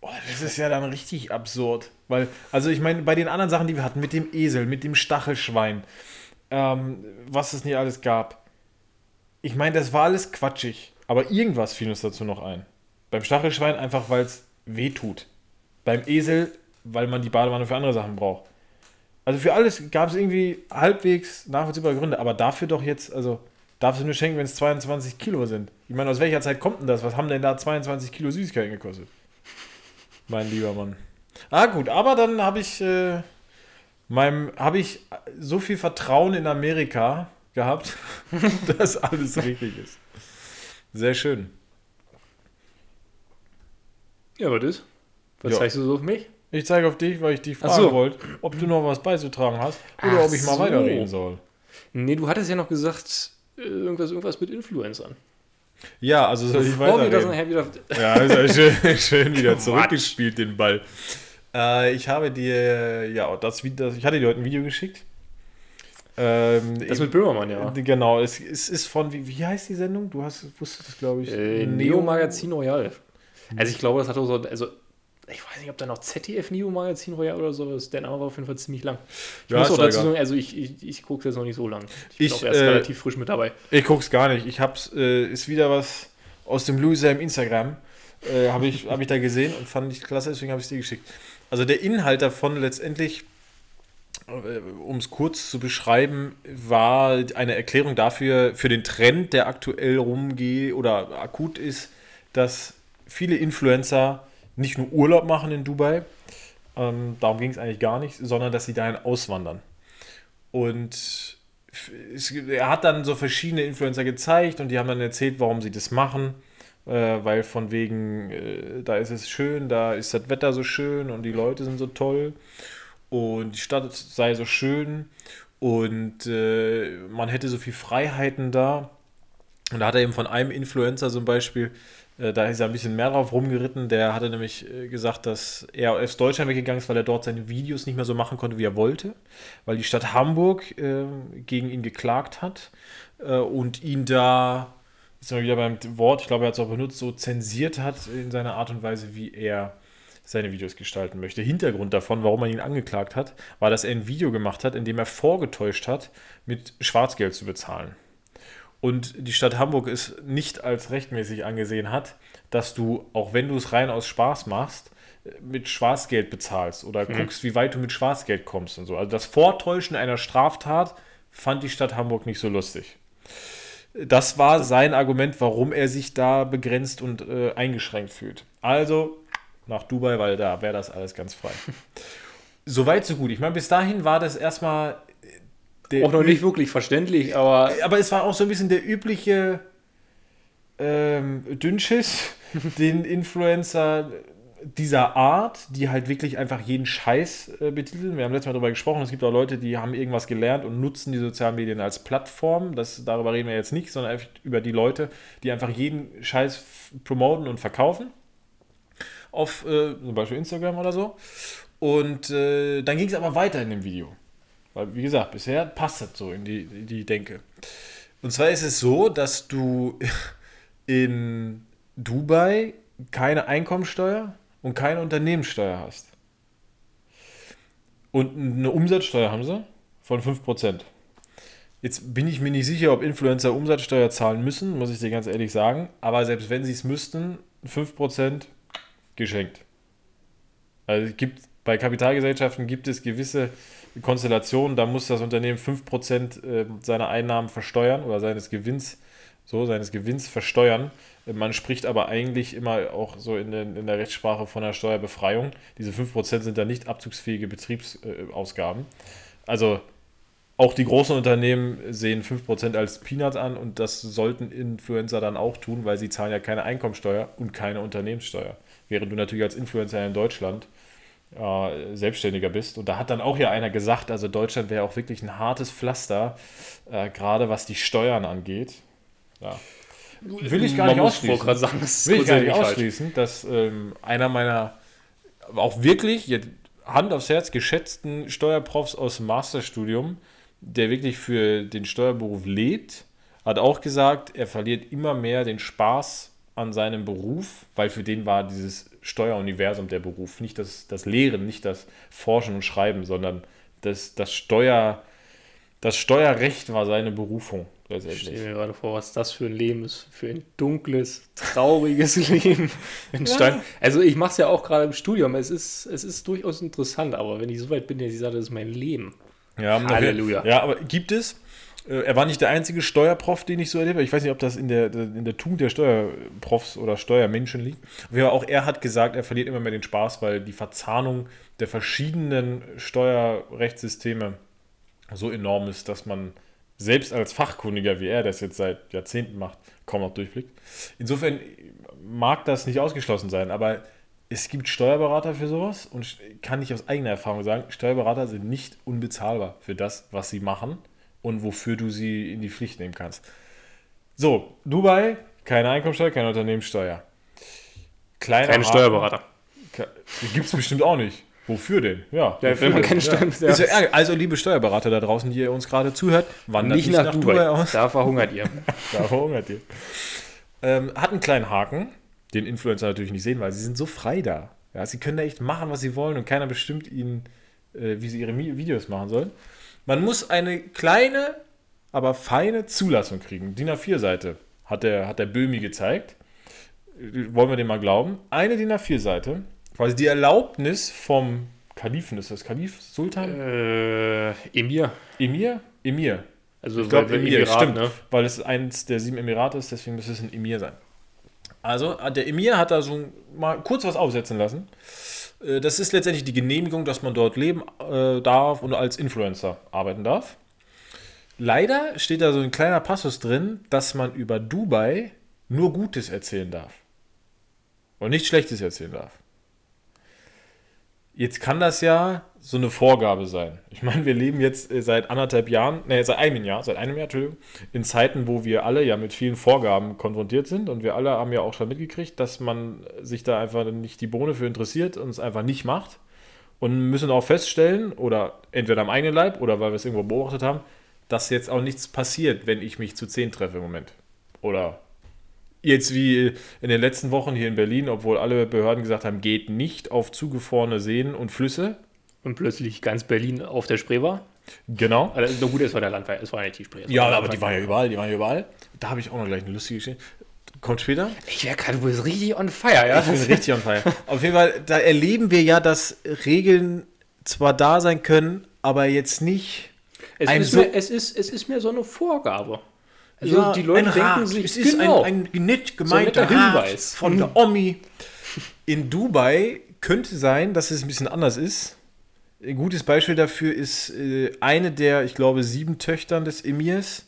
Speaker 2: Oh, das ist ja dann richtig absurd. Weil, also ich meine, bei den anderen Sachen, die wir hatten, mit dem Esel, mit dem Stachelschwein, ähm, was es nicht alles gab. Ich meine, das war alles quatschig. Aber irgendwas fiel uns dazu noch ein. Beim Stachelschwein einfach, weil es weh tut. Beim Esel, weil man die Badewanne für andere Sachen braucht. Also für alles gab es irgendwie halbwegs nachvollziehbare Gründe. Aber dafür doch jetzt, also darfst du nur schenken, wenn es 22 Kilo sind. Ich meine, aus welcher Zeit kommt denn das? Was haben denn da 22 Kilo Süßigkeiten gekostet? Mein lieber Mann. Ah, gut, aber dann habe ich äh, meinem habe ich so viel Vertrauen in Amerika gehabt, dass alles richtig ist. Sehr schön.
Speaker 1: Ja, was ist? Was
Speaker 2: Ja.
Speaker 1: zeigst du so auf mich?
Speaker 2: Ich zeige auf dich, weil ich dich fragen
Speaker 1: so.
Speaker 2: wollte, ob du noch was beizutragen hast oder
Speaker 1: Ach
Speaker 2: ob ich mal
Speaker 1: so.
Speaker 2: weiterreden soll.
Speaker 1: Nee, du hattest ja noch gesagt, irgendwas, irgendwas mit Influencern.
Speaker 2: Ja, also soll ich
Speaker 1: wir das nachher wieder.
Speaker 2: Ja, ja schön, schön wieder zurückgespielt, den Ball. Äh, ich habe dir, ja, das, Video- das, ich hatte dir heute ein Video geschickt. Ähm,
Speaker 1: Das mit Böhmermann, ja.
Speaker 2: Genau, es, es ist von, wie, wie heißt die Sendung? Du hast, wusstest das, glaube ich.
Speaker 1: Äh, Neo Magazin Royal. Also ich glaube, das hat auch so, also ich weiß nicht, ob da noch ZDF Neo Magazin Royal oder so ist. Der Name war auf jeden Fall ziemlich lang. Ich
Speaker 2: Ja,
Speaker 1: muss auch dazu sagen, also ich, ich, ich gucke jetzt noch nicht so lang. Ich,
Speaker 2: Ich,
Speaker 1: glaube, er ist
Speaker 2: äh,
Speaker 1: relativ frisch mit dabei.
Speaker 2: Ich guck's gar nicht. Ich hab's, äh, ist wieder was aus dem Loser im Instagram. Äh, habe ich, hab ich da gesehen und fand ich klasse, deswegen habe ich es dir geschickt. Also der Inhalt davon letztendlich, um es kurz zu beschreiben, war eine Erklärung dafür, für den Trend, der aktuell rumgeht oder akut ist, dass viele Influencer nicht nur Urlaub machen in Dubai, ähm, darum ging es eigentlich gar nicht, sondern dass sie dahin auswandern. Und es, er hat dann so verschiedene Influencer gezeigt und die haben dann erzählt, warum sie das machen. Äh, weil von wegen, äh, da ist es schön, da ist das Wetter so schön und die Leute sind so toll und die Stadt sei so schön und äh, man hätte so viel Freiheiten da. Und da hat er eben von einem Influencer zum Beispiel, da ist er ein bisschen mehr drauf rumgeritten, der hatte nämlich äh, gesagt, dass er aus Deutschland weggegangen ist, weil er dort seine Videos nicht mehr so machen konnte, wie er wollte, weil die Stadt Hamburg äh, gegen ihn geklagt hat äh, und ihn da, jetzt sind wir wieder beim Wort, ich glaube, er hat es auch benutzt, so zensiert hat in seiner Art und Weise, wie er seine Videos gestalten möchte. Hintergrund davon, warum man ihn angeklagt hat, war, dass er ein Video gemacht hat, in dem er vorgetäuscht hat, mit Schwarzgeld zu bezahlen und die Stadt Hamburg es nicht als rechtmäßig angesehen hat, dass du, auch wenn du es rein aus Spaß machst, mit Schwarzgeld bezahlst oder guckst, wie weit du mit Schwarzgeld kommst und so. Also das Vortäuschen einer Straftat fand die Stadt Hamburg nicht so lustig. Das war sein Argument, warum er sich da begrenzt und äh, eingeschränkt fühlt. Also nach Dubai, weil da wäre das alles ganz frei. Soweit, so gut. Ich meine, bis dahin war das erstmal der
Speaker 1: Auch noch nicht wirklich verständlich, aber
Speaker 2: aber es war auch so ein bisschen der übliche ähm, Dünnschiss, den Influencer dieser Art, die halt wirklich einfach jeden Scheiß äh, betiteln. Wir haben letztes Mal darüber gesprochen, es gibt auch Leute, die haben irgendwas gelernt und nutzen die sozialen Medien als Plattform. Das, darüber reden wir jetzt nicht, sondern einfach über die Leute, die einfach jeden Scheiß promoten und verkaufen. Auf äh, zum Beispiel Instagram oder so. Und äh, dann ging es aber weiter in dem Video. Weil, wie gesagt, bisher passt das so in die, in die Denke. Und zwar ist es so, dass du in Dubai keine Einkommensteuer und keine Unternehmenssteuer hast. Und eine Umsatzsteuer haben sie von 5%. Jetzt bin ich mir nicht sicher, ob Influencer Umsatzsteuer zahlen müssen, muss ich dir ganz ehrlich sagen. Aber selbst wenn sie es müssten, 5% geschenkt. Also es gibt, bei Kapitalgesellschaften gibt es gewisse Konstellationen, da muss das Unternehmen 5% äh, seiner Einnahmen versteuern oder seines Gewinns, so seines Gewinns versteuern. Äh, Man spricht aber eigentlich immer auch so in, den, in der Rechtssprache von der Steuerbefreiung. Diese 5% sind dann nicht abzugsfähige Betriebsausgaben. Also auch die großen Unternehmen sehen 5% als Peanut an und das sollten Influencer dann auch tun, weil sie zahlen ja keine Einkommensteuer und keine Unternehmenssteuer. Während du natürlich als Influencer in Deutschland äh, Selbstständiger bist. Und da hat dann auch ja einer gesagt, also Deutschland wäre auch wirklich ein hartes Pflaster, äh, gerade was die Steuern angeht. Ja. Will ich gar nicht
Speaker 1: man muss
Speaker 2: ausschließen.
Speaker 1: sagen,
Speaker 2: Will ich gar nicht
Speaker 1: falsch.
Speaker 2: ausschließen, dass ähm, einer meiner auch wirklich, jetzt Hand aufs Herz, geschätzten Steuerprofs aus dem Masterstudium, der wirklich für den Steuerberuf lebt, hat auch gesagt, er verliert immer mehr den Spaß an seinem Beruf, weil für den war dieses Steueruniversum der Beruf, nicht das, das Lehren, nicht das Forschen und Schreiben, sondern das, das, Steuer, das Steuerrecht war seine Berufung
Speaker 1: Ich stelle mir gerade vor, was das für ein Leben ist. Für ein dunkles, trauriges Leben. in Stein. Also ich mache es ja auch gerade im Studium. Es ist, es ist durchaus interessant, aber wenn ich so weit bin, dass ich sage, das ist mein Leben.
Speaker 2: Ja,
Speaker 1: Halleluja.
Speaker 2: Ja, aber gibt es? Äh, Er war nicht der einzige Steuerprof, den ich so erlebe. Ich weiß nicht, ob das in der, in der Tugend der Steuerprofs oder Steuermenschen liegt. Auch er hat gesagt, er verliert immer mehr den Spaß, weil die Verzahnung der verschiedenen Steuerrechtssysteme so enorm ist, dass man selbst als Fachkundiger, wie er das jetzt seit Jahrzehnten macht, kaum noch durchblickt. Insofern mag das nicht ausgeschlossen sein, aber es gibt Steuerberater für sowas und kann ich aus eigener Erfahrung sagen, Steuerberater sind nicht unbezahlbar für das, was sie machen und wofür du sie in die Pflicht nehmen kannst. So, Dubai, keine Einkommensteuer, keine Unternehmenssteuer. Kleiner
Speaker 1: Keine
Speaker 2: Haken.
Speaker 1: Steuerberater.
Speaker 2: Gibt es bestimmt auch nicht. Wofür denn? Ja,
Speaker 1: Ja,
Speaker 2: wofür
Speaker 1: wenn man
Speaker 2: denn?
Speaker 1: keine Steuern-
Speaker 2: ja. Ist ja. Also, liebe Steuerberater da draußen, die ihr uns gerade zuhört, wandert
Speaker 1: Nicht nach, Dubai.
Speaker 2: aus.
Speaker 1: Da verhungert ihr.
Speaker 2: Da verhungert ihr. Ähm, hat einen kleinen Haken, den Influencer natürlich nicht sehen, weil sie sind so frei da. Ja, sie können da echt machen, was sie wollen und keiner bestimmt ihnen, äh, wie sie ihre Mi- Videos machen sollen. Man muss eine kleine, aber feine Zulassung kriegen. DIN A4-Seite hat der, hat der Böhmi gezeigt. Wollen wir dem mal glauben? Eine DIN A4-Seite, quasi die Erlaubnis vom Kalifen, ist das Kalif? Sultan?
Speaker 1: äh, Emir.
Speaker 2: Emir? Emir.
Speaker 1: Also
Speaker 2: Ich glaube, Emir,
Speaker 1: Emirat,
Speaker 2: stimmt,
Speaker 1: ne?
Speaker 2: weil es eins der sieben Emirate ist, deswegen müsste es ein Emir sein. Also, äh, der Emir hat da so mal kurz was aufsetzen lassen. Äh, Das ist letztendlich die Genehmigung, dass man dort leben äh, darf und als Influencer arbeiten darf. Leider steht da so ein kleiner Passus drin, dass man über Dubai nur Gutes erzählen darf. Und nicht Schlechtes erzählen darf. Jetzt kann das ja so eine Vorgabe sein. Ich meine, wir leben jetzt äh, seit anderthalb Jahren, ne, seit einem Jahr, seit einem Jahr, Entschuldigung, in Zeiten, wo wir alle ja mit vielen Vorgaben konfrontiert sind und wir alle haben ja auch schon mitgekriegt, dass man sich da einfach nicht die Bohne für interessiert und es einfach nicht macht und müssen auch feststellen, oder entweder am eigenen Leib oder weil wir es irgendwo beobachtet haben, dass jetzt auch nichts passiert, wenn ich mich zu zehn treffe im Moment. Oder jetzt wie in den letzten Wochen hier in Berlin, obwohl alle Behörden gesagt haben, geht nicht auf zugefrorene Seen und Flüsse.
Speaker 1: Und plötzlich ganz Berlin auf der Spree war.
Speaker 2: Genau.
Speaker 1: Also, gut, es war der Landwehr, es war nicht die Spree. war
Speaker 2: Ja, aber die waren ja überall, die waren ja überall. Da habe ich auch noch gleich eine lustige Geschichte. Kommt später.
Speaker 1: Ich wäre gerade wohl richtig on fire, ja?
Speaker 2: Ich bin richtig on fire. Auf jeden Fall, da erleben wir ja, dass Regeln zwar da sein können, aber jetzt nicht.
Speaker 1: Es ist,
Speaker 2: so-
Speaker 1: mehr, es, ist, es ist mehr so eine Vorgabe. Also die Leute denken
Speaker 2: Rat.
Speaker 1: sich,
Speaker 2: es ist
Speaker 1: genau,
Speaker 2: ein, ein nett gemeinter Rat
Speaker 1: Hinweis.
Speaker 2: von der Omi. In Dubai könnte sein, dass es ein bisschen anders ist. Ein gutes Beispiel dafür ist äh, eine der, ich glaube, sieben Töchtern des Emirs.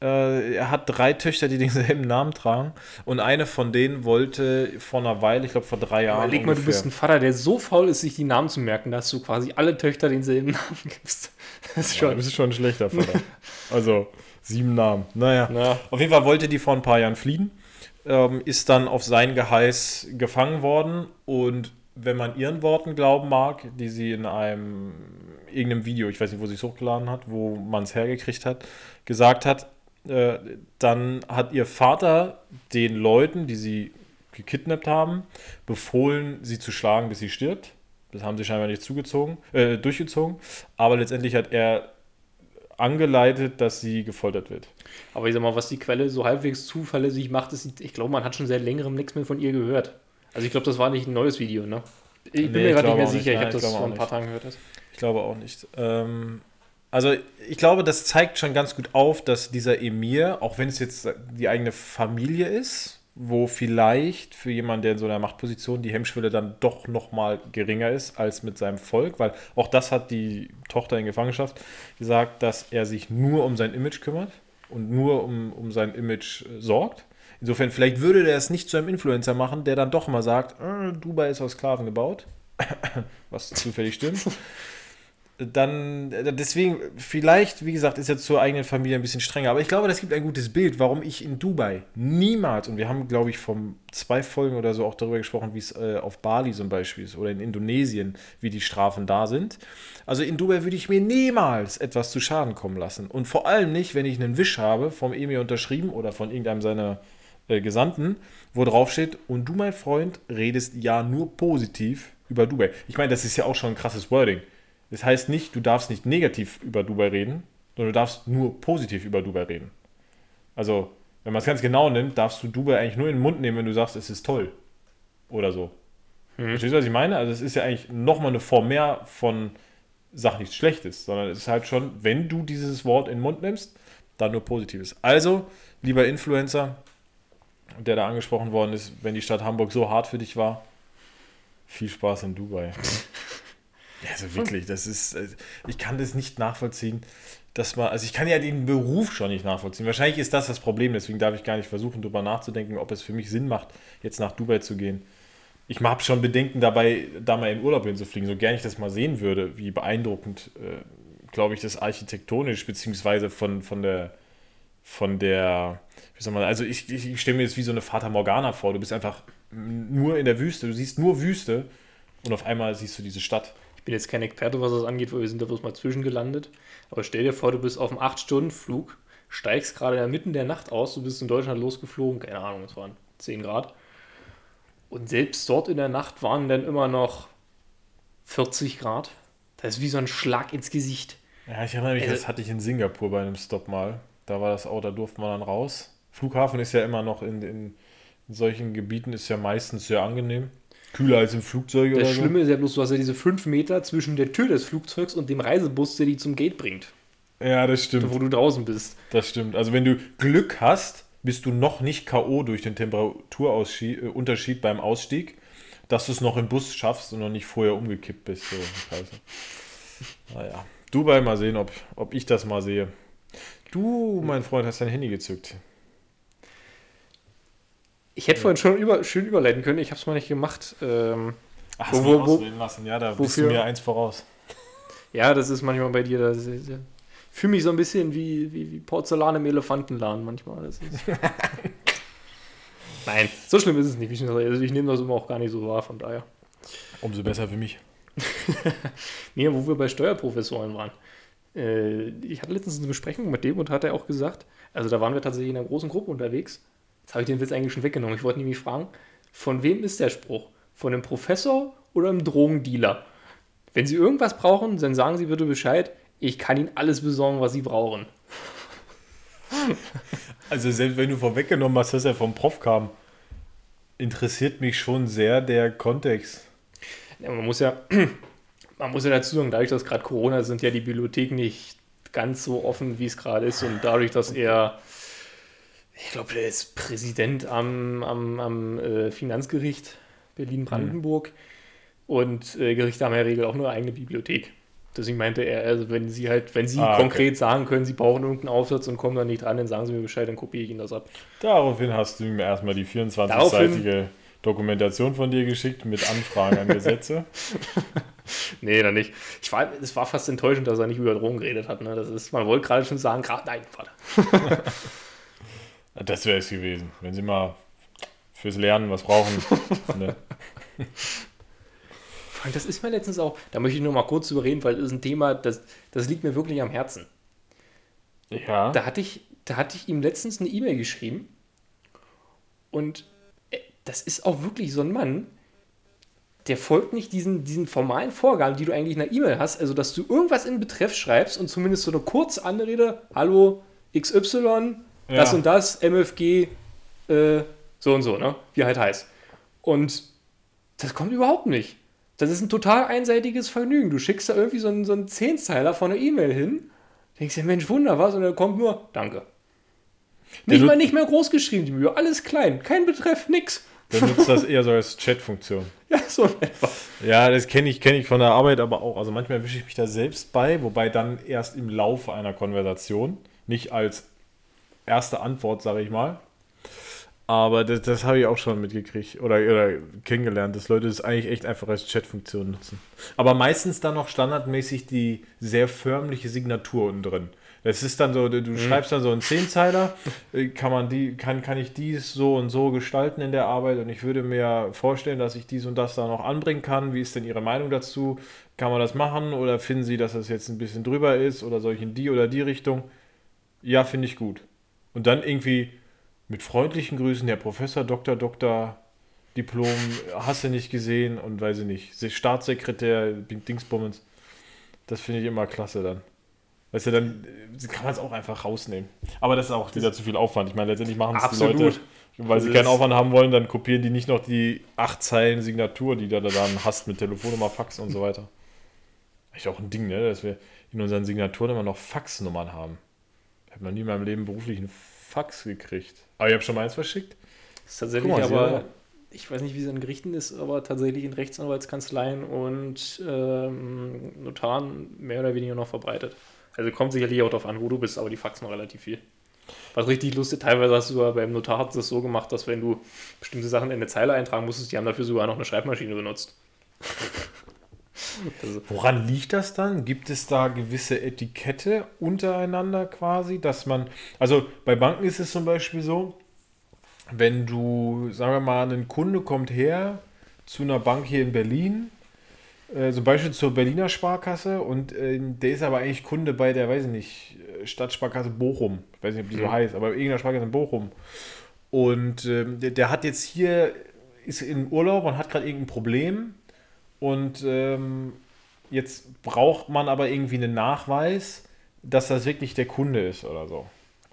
Speaker 2: Äh, er hat drei Töchter, die denselben Namen tragen. Und eine von denen wollte vor einer Weile, ich glaube vor drei Jahren.
Speaker 1: Überleg mal, du bist ein Vater, der so faul ist, sich die Namen zu merken, dass du quasi alle Töchter denselben Namen gibst. Das ist
Speaker 2: Ja,
Speaker 1: schon.
Speaker 2: das ist schon ein schlechter Vater. also sieben Namen. Naja.
Speaker 1: Na.
Speaker 2: Auf jeden Fall wollte die vor ein paar Jahren fliehen, ähm, ist dann auf sein Geheiß gefangen worden und wenn man ihren Worten glauben mag, die sie in einem irgendeinem Video, ich weiß nicht, wo sie es hochgeladen hat, wo man es hergekriegt hat, gesagt hat, äh, dann hat ihr Vater den Leuten, die sie gekidnappt haben, befohlen, sie zu schlagen, bis sie stirbt. Das haben sie scheinbar nicht zugezogen, äh, durchgezogen. Aber letztendlich hat er angeleitet, dass sie gefoltert wird.
Speaker 1: Aber ich sag mal, was die Quelle so halbwegs zuverlässig macht, ist, ich glaube, man hat schon seit längerem nichts mehr von ihr gehört. Also ich glaube, das war nicht ein neues Video, ne? Ich bin
Speaker 2: Nee,
Speaker 1: mir gerade nicht mehr sicher,
Speaker 2: nicht.
Speaker 1: ich
Speaker 2: Nein,
Speaker 1: habe
Speaker 2: ich
Speaker 1: das
Speaker 2: glaube
Speaker 1: vor ein paar
Speaker 2: nicht.
Speaker 1: Tagen gehört. Das.
Speaker 2: Ich glaube auch nicht. Ähm, also ich glaube, das zeigt schon ganz gut auf, dass dieser Emir, auch wenn es jetzt die eigene Familie ist, wo vielleicht für jemanden, der in so einer Machtposition die Hemmschwelle dann doch noch mal geringer ist als mit seinem Volk, weil auch das hat die Tochter in Gefangenschaft gesagt, dass er sich nur um sein Image kümmert und nur um, um sein Image äh, sorgt. Insofern, vielleicht würde der es nicht zu einem Influencer machen, der dann doch mal sagt, äh, Dubai ist aus Sklaven gebaut, was zufällig stimmt dann äh, deswegen, vielleicht, wie gesagt, ist jetzt zur eigenen Familie ein bisschen strenger, aber ich glaube, das gibt ein gutes Bild, warum ich in Dubai niemals, und wir haben, glaube ich, von zwei Folgen oder so auch darüber gesprochen, wie es äh, auf Bali zum Beispiel ist oder in Indonesien, wie die Strafen da sind. Also in Dubai würde ich mir niemals etwas zu Schaden kommen lassen. Und vor allem nicht, wenn ich einen Wisch habe, vom Emir unterschrieben oder von irgendeinem seiner äh, Gesandten, wo drauf steht, und du, mein Freund, redest ja nur positiv über Dubai. Ich meine, das ist ja auch schon ein krasses Wording. Das heißt nicht, du darfst nicht negativ über Dubai reden, sondern du darfst nur positiv über Dubai reden. Also, wenn man es ganz genau nimmt, darfst du Dubai eigentlich nur in den Mund nehmen, wenn du sagst, es ist toll. Oder so. Verstehst du, was ich meine? Also, es ist ja eigentlich nochmal eine Form mehr von sag nichts Schlechtes, sondern es ist halt schon, wenn du dieses Wort in den Mund nimmst, dann nur Positives. Also, lieber Influencer, der da angesprochen worden ist, wenn die Stadt Hamburg so hart für dich war, viel Spaß in Dubai. Ja, also wirklich, das ist, äh, ich kann das nicht nachvollziehen, dass man, also ich kann ja den Beruf schon nicht nachvollziehen. Wahrscheinlich ist das das Problem, deswegen darf ich gar nicht versuchen, darüber nachzudenken, ob es für mich Sinn macht, jetzt nach Dubai zu gehen. Ich habe schon Bedenken dabei, da mal in Urlaub hinzufliegen, so gern ich das mal sehen würde, wie beeindruckend, äh, glaube ich, das architektonisch, beziehungsweise von, von der, von der, wie soll man, also ich, ich, ich stelle mir jetzt wie so eine Fata Morgana vor, du bist einfach nur in der Wüste, du siehst nur Wüste und auf einmal siehst du diese Stadt.
Speaker 1: Ich bin jetzt kein Experte, was das angeht, weil wir sind da bloß mal zwischengelandet. Aber stell dir vor, du bist auf einem 8-Stunden-Flug, steigst gerade in der Mitten der Nacht aus, du bist in Deutschland losgeflogen, keine Ahnung, es waren 10 Grad. Und selbst dort in der Nacht waren dann immer noch 40 Grad. Das ist wie so ein Schlag ins Gesicht.
Speaker 2: Ja, ich erinnere mich,
Speaker 1: Also-
Speaker 2: das hatte ich in Singapur bei einem Stop mal. Da war das auch, da durften wir dann raus. Flughafen ist ja immer noch in, in, solchen Gebieten ist ja meistens sehr angenehm. Kühler als im Flugzeug
Speaker 1: Das
Speaker 2: oder so.
Speaker 1: Schlimme ist ja bloß, du hast ja diese 5 Meter zwischen der Tür des Flugzeugs und dem Reisebus, der die zum Gate bringt,
Speaker 2: Ja, das stimmt.
Speaker 1: wo du draußen bist.
Speaker 2: Das stimmt. Also wenn du Glück hast, bist du noch nicht K.O. durch den Temperaturunterschied beim Ausstieg, dass du es noch im Bus schaffst und noch nicht vorher umgekippt bist. So, scheiße. Naja. Dubai, mal sehen, ob, ob ich das mal sehe. Du, mein Freund, hast dein Handy gezückt.
Speaker 1: Ich hätte vorhin schon über, schön überleiten können, ich habe es mal nicht gemacht. Ähm,
Speaker 2: Ach,
Speaker 1: Wo-
Speaker 2: hast du
Speaker 1: wo- wo-
Speaker 2: lassen. Ja, da bist du
Speaker 1: wofür?
Speaker 2: mir eins voraus.
Speaker 1: ja, das ist manchmal bei dir. Das ist, ja, ich fühle mich so ein bisschen wie, wie, wie Porzellan im Elefantenladen manchmal. Das ist Nein, so schlimm ist es nicht. Also ich nehme das immer auch gar nicht so wahr, von daher.
Speaker 2: Umso besser für mich.
Speaker 1: Nee, wo wir bei Steuerprofessoren waren. Äh, ich hatte letztens eine Besprechung mit dem und hat er auch gesagt, also da waren wir tatsächlich in einer großen Gruppe unterwegs. Jetzt habe ich den Witz eigentlich schon weggenommen. Ich wollte nämlich fragen, von wem ist der Spruch? Von einem Professor oder einem Drogendealer? Wenn Sie irgendwas brauchen, dann sagen Sie bitte Bescheid. Ich kann Ihnen alles besorgen, was Sie brauchen.
Speaker 2: Also selbst wenn du vorweggenommen hast, dass er vom Prof kam, interessiert mich schon sehr der Kontext.
Speaker 1: Ja, man muss ja, man muss ja dazu sagen, dadurch, dass gerade Corona sind ja die Bibliotheken nicht ganz so offen, wie es gerade ist. Und dadurch, dass er, ich glaube, der ist Präsident am, am, am äh, Finanzgericht Berlin-Brandenburg. Und äh, Gerichte haben ja in der Regel auch nur eine eigene Bibliothek. Deswegen meinte er, also wenn sie halt, wenn sie
Speaker 2: Ah, okay.
Speaker 1: konkret sagen können, sie brauchen irgendeinen Aufsatz und kommen da nicht dran, dann sagen sie mir Bescheid, dann kopiere ich ihnen das ab.
Speaker 2: Daraufhin hast du mir erstmal die 24-seitige
Speaker 1: Daraufhin-
Speaker 2: Dokumentation von dir geschickt mit Anfragen an Gesetze.
Speaker 1: Nee, dann nicht. Ich war, es war fast enttäuschend, dass er nicht über Drogen geredet hat. Ne? Das ist, man wollte gerade schon sagen, gerade, nein, warte.
Speaker 2: Das wäre es gewesen, wenn sie mal fürs Lernen was brauchen. ne?
Speaker 1: Das ist mir letztens auch, da möchte ich nur mal kurz drüber reden, weil das ist ein Thema, das, das liegt mir wirklich am Herzen.
Speaker 2: Ja.
Speaker 1: Da hatte ich, da hatte ich ihm letztens eine E-Mail geschrieben und äh, das ist auch wirklich so ein Mann, der folgt nicht diesen, diesen formalen Vorgaben, die du eigentlich in einer E-Mail hast, also dass du irgendwas in Betreff schreibst und zumindest so eine kurze Anrede, hallo XY, das
Speaker 2: Ja.
Speaker 1: und das, MFG, äh, so und so, ne? Wie halt heißt. Und das kommt überhaupt nicht. Das ist ein total einseitiges Vergnügen. Du schickst da irgendwie so einen, so einen Zehnzeiler von einer E-Mail hin, denkst dir, Mensch, Wunder, was? Und dann kommt nur, danke. Nicht mal nicht mehr groß geschrieben, die Mühe. Alles klein. Kein Betreff, nix.
Speaker 2: Der nutzt das eher so als Chat-Funktion.
Speaker 1: Ja, so.
Speaker 2: Ja, das kenne ich, kenn ich von der Arbeit aber auch. Also manchmal erwische ich mich da selbst bei, wobei dann erst im Laufe einer Konversation, nicht als erste Antwort, sage ich mal. Aber das, das habe ich auch schon mitgekriegt oder, oder kennengelernt, dass Leute das eigentlich echt einfach als Chat-Funktion nutzen. Aber meistens dann noch standardmäßig die sehr förmliche Signatur unten drin. Das ist dann so, du schreibst dann so einen Zehnzeiler, äh, kann man die, kann, kann ich dies so und so gestalten in der Arbeit und ich würde mir vorstellen, dass ich dies und das da noch anbringen kann. Wie ist denn Ihre Meinung dazu? Kann man das machen oder finden Sie, dass das jetzt ein bisschen drüber ist oder soll ich in die oder die Richtung? Ja, finde ich gut. Und dann irgendwie Mit freundlichen Grüßen, Herr Professor, Dr. Dr. Diplom, hast du nicht gesehen und weiß ich nicht, Staatssekretär, Dingsbummens. Das finde ich immer klasse dann. Weißt du, dann äh, kann man es auch einfach rausnehmen. Aber das ist auch wieder zu viel Aufwand. Ich meine, letztendlich machen es die
Speaker 1: Absolut.
Speaker 2: Leute, weil sie keinen Aufwand haben wollen, dann kopieren die nicht noch die acht Zeilen Signatur, die du da dann hast mit Telefonnummer, Fax und so weiter. Echt auch ein Ding, ne? dass wir in unseren Signaturen immer noch Faxnummern haben. Ich habe noch nie in meinem Leben beruflich einen Fax gekriegt. Aber ich habe schon mal eins verschickt.
Speaker 1: Das ist tatsächlich
Speaker 2: mal,
Speaker 1: aber, ich weiß nicht, wie es an Gerichten ist, aber tatsächlich in Rechtsanwaltskanzleien und ähm, Notaren mehr oder weniger noch verbreitet. Also kommt sicherlich auch darauf an, wo du bist, aber die faxen noch relativ viel. Was richtig lustig, teilweise hast du sogar beim Notar hat das so gemacht, dass wenn du bestimmte Sachen in eine Zeile eintragen musstest, die haben dafür sogar noch eine Schreibmaschine benutzt. also,
Speaker 2: Woran liegt das dann? Gibt es da gewisse Etikette untereinander quasi, dass man, also bei Banken ist es zum Beispiel so, wenn du, sagen wir mal, ein Kunde kommt her zu einer Bank hier in Berlin, äh, zum Beispiel zur Berliner Sparkasse und äh, der ist aber eigentlich Kunde bei der, weiß ich nicht, äh, Stadtsparkasse Bochum. Ich weiß nicht, ob die so
Speaker 1: Mhm.
Speaker 2: heißt, aber irgendeiner Sparkasse in Bochum. Und ähm, der, der hat jetzt hier, ist in Urlaub und hat gerade irgendein Problem und ähm, jetzt braucht man aber irgendwie einen Nachweis, dass das wirklich der Kunde ist oder so.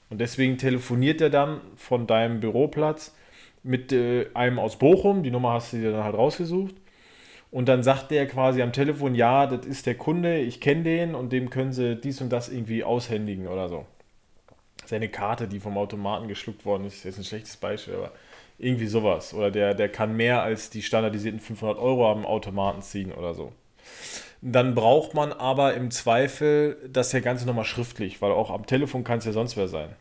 Speaker 2: Und deswegen telefoniert er dann von deinem Büroplatz mit äh, einem aus Bochum, die Nummer hast du dir dann halt rausgesucht. Und dann sagt der quasi am Telefon, ja, das ist der Kunde, ich kenne den und dem können sie dies und das irgendwie aushändigen oder so. Seine Karte, die vom Automaten geschluckt worden ist, ist ein schlechtes Beispiel, aber irgendwie sowas. Oder der, der kann mehr als die standardisierten 500 Euro am Automaten ziehen oder so. Dann braucht man aber im Zweifel das ja Ganze nochmal schriftlich, weil auch am Telefon kann es ja sonst wer sein.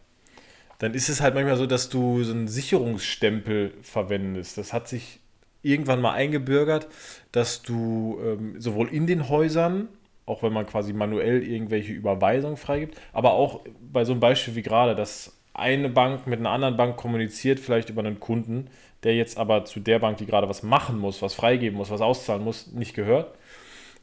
Speaker 2: Dann ist es halt manchmal so, dass du so einen Sicherungsstempel verwendest. Das hat sich irgendwann mal eingebürgert, dass du ähm, sowohl in den Häusern, auch wenn man quasi manuell irgendwelche Überweisungen freigibt, aber auch bei so einem Beispiel wie gerade, dass eine Bank mit einer anderen Bank kommuniziert, vielleicht über einen Kunden, der jetzt aber zu der Bank, die gerade was machen muss, was freigeben muss, was auszahlen muss, nicht gehört.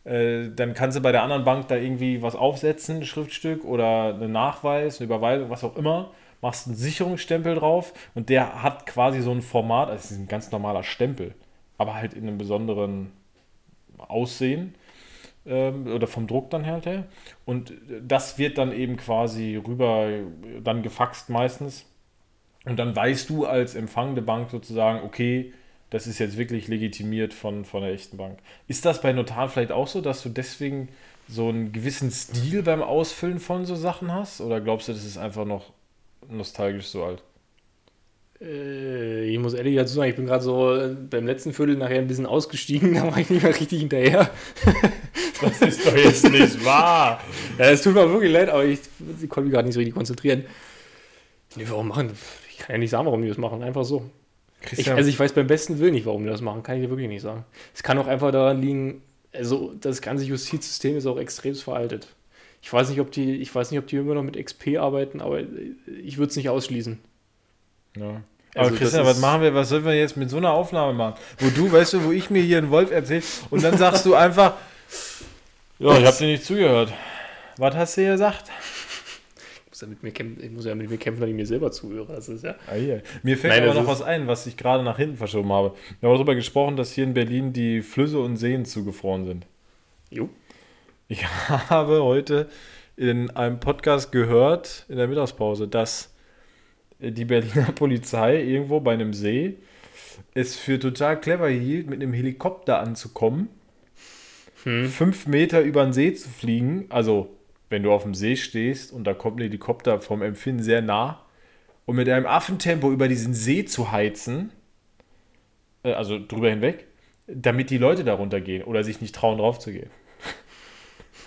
Speaker 2: Äh, dann kannst du bei der anderen Bank da irgendwie was aufsetzen, ein Schriftstück oder einen Nachweis, eine Überweisung, was auch immer, machst einen Sicherungsstempel drauf und der hat quasi so ein Format, also ist ein ganz normaler Stempel, aber halt in einem besonderen Aussehen ähm, oder vom Druck dann halt her. Und das wird dann eben quasi rüber dann gefaxt meistens. Und dann weißt du als empfangende Bank sozusagen, okay, das ist jetzt wirklich legitimiert von, von der echten Bank. Ist das bei Notaren vielleicht auch so, dass du deswegen so einen gewissen Stil beim Ausfüllen von so Sachen hast? Oder glaubst du, das ist einfach noch nostalgisch so alt?
Speaker 1: Äh, ich muss ehrlich dazu sagen, ich bin gerade so äh, beim letzten Viertel nachher ein bisschen ausgestiegen, da war ich nicht mehr richtig hinterher.
Speaker 2: Das ist doch jetzt nicht wahr.
Speaker 1: Ja, es tut mir wirklich leid, aber ich, ich konnte mich gerade nicht so richtig konzentrieren. Nee, warum machen? Ich kann ja nicht sagen, warum die das machen. Einfach so. Ich, also ich weiß beim besten Willen nicht, warum die das machen. Kann ich dir wirklich nicht sagen. Es kann auch einfach daran liegen, also das ganze Justizsystem ist auch extrem veraltet. Ich weiß nicht, ob die, ich weiß nicht, ob die immer noch mit XP arbeiten, aber ich würde es nicht ausschließen.
Speaker 2: Ja. Aber
Speaker 1: Also
Speaker 2: Christian,
Speaker 1: das
Speaker 2: was machen wir, was sollen wir jetzt mit so einer Aufnahme machen? Wo du, weißt du, wo ich mir hier einen Wolf erzähle und dann sagst du einfach, ja, ich habe dir nicht zugehört. Was hast du gesagt?
Speaker 1: Ich muss ja mit mir kämpfen, ich muss ja mit mir kämpfen, wenn ich mir selber zuhöre. Das ist ja.
Speaker 2: Ah, hier. Mir fällt
Speaker 1: Nein,
Speaker 2: aber noch was ein, was ich gerade nach hinten verschoben habe. Wir haben darüber gesprochen, dass hier in Berlin die Flüsse und Seen zugefroren sind.
Speaker 1: Jo.
Speaker 2: Ich habe heute in einem Podcast gehört, in der Mittagspause, dass die Berliner Polizei irgendwo bei einem See es für total clever hielt, mit einem Helikopter anzukommen, fünf Meter über den See zu fliegen. Also, wenn du auf dem See stehst und da kommt ein Helikopter vom Empfinden sehr nah und mit einem Affentempo über diesen See zu heizen, äh, also drüber hinweg, damit die Leute darunter gehen oder sich nicht trauen, drauf zu gehen.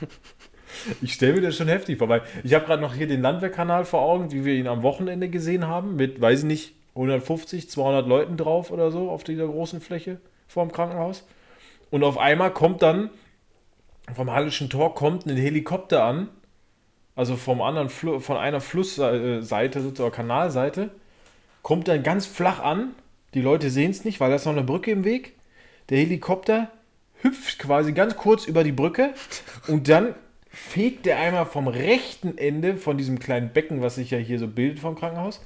Speaker 2: Ich stelle mir das schon heftig vor, weil ich habe gerade noch hier den Landwehrkanal vor Augen, wie wir ihn am Wochenende gesehen haben, mit, weiß ich nicht, 150, 200 Leuten drauf oder so auf dieser großen Fläche vor dem Krankenhaus. Und auf einmal kommt dann vom Hallischen Tor kommt ein Helikopter an, also vom anderen Flu von einer Flussseite, sozusagen Kanalseite, kommt dann ganz flach an. Die Leute sehen es nicht, weil da ist noch eine Brücke im Weg. Der Helikopter hüpft quasi ganz kurz über die Brücke und dann fegt der einmal vom rechten Ende von diesem kleinen Becken, was sich ja hier so bildet vom Krankenhaus,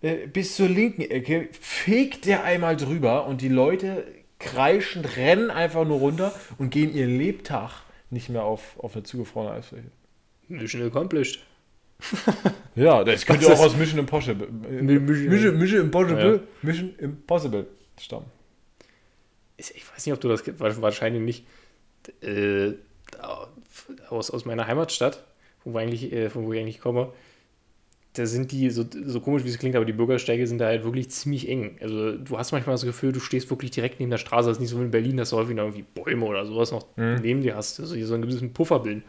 Speaker 2: äh, bis zur linken Ecke, fegt der einmal drüber und die Leute kreischen, rennen einfach nur runter und gehen ihr Lebtag nicht mehr auf, auf eine zugefrorene Eisfläche.
Speaker 1: Mission accomplished.
Speaker 2: Ja, das könnte auch aus Mission Impossible.
Speaker 1: Mi- Mission-
Speaker 2: Mission, Impossible.
Speaker 1: Ja.
Speaker 2: Mission Impossible stammen.
Speaker 1: Ich ich weiß nicht, ob du das wahrscheinlich nicht. Äh, aus, aus meiner Heimatstadt, wo, eigentlich, äh, von wo ich eigentlich komme, da sind die, so, so komisch wie es klingt, aber die Bürgersteige sind da halt wirklich ziemlich eng. Also du hast manchmal das Gefühl, du stehst wirklich direkt neben der Straße. Das ist nicht so wie in Berlin, dass du häufig noch irgendwie Bäume oder sowas noch neben dir hast. Also hier so einen gewissen Puffer bilden.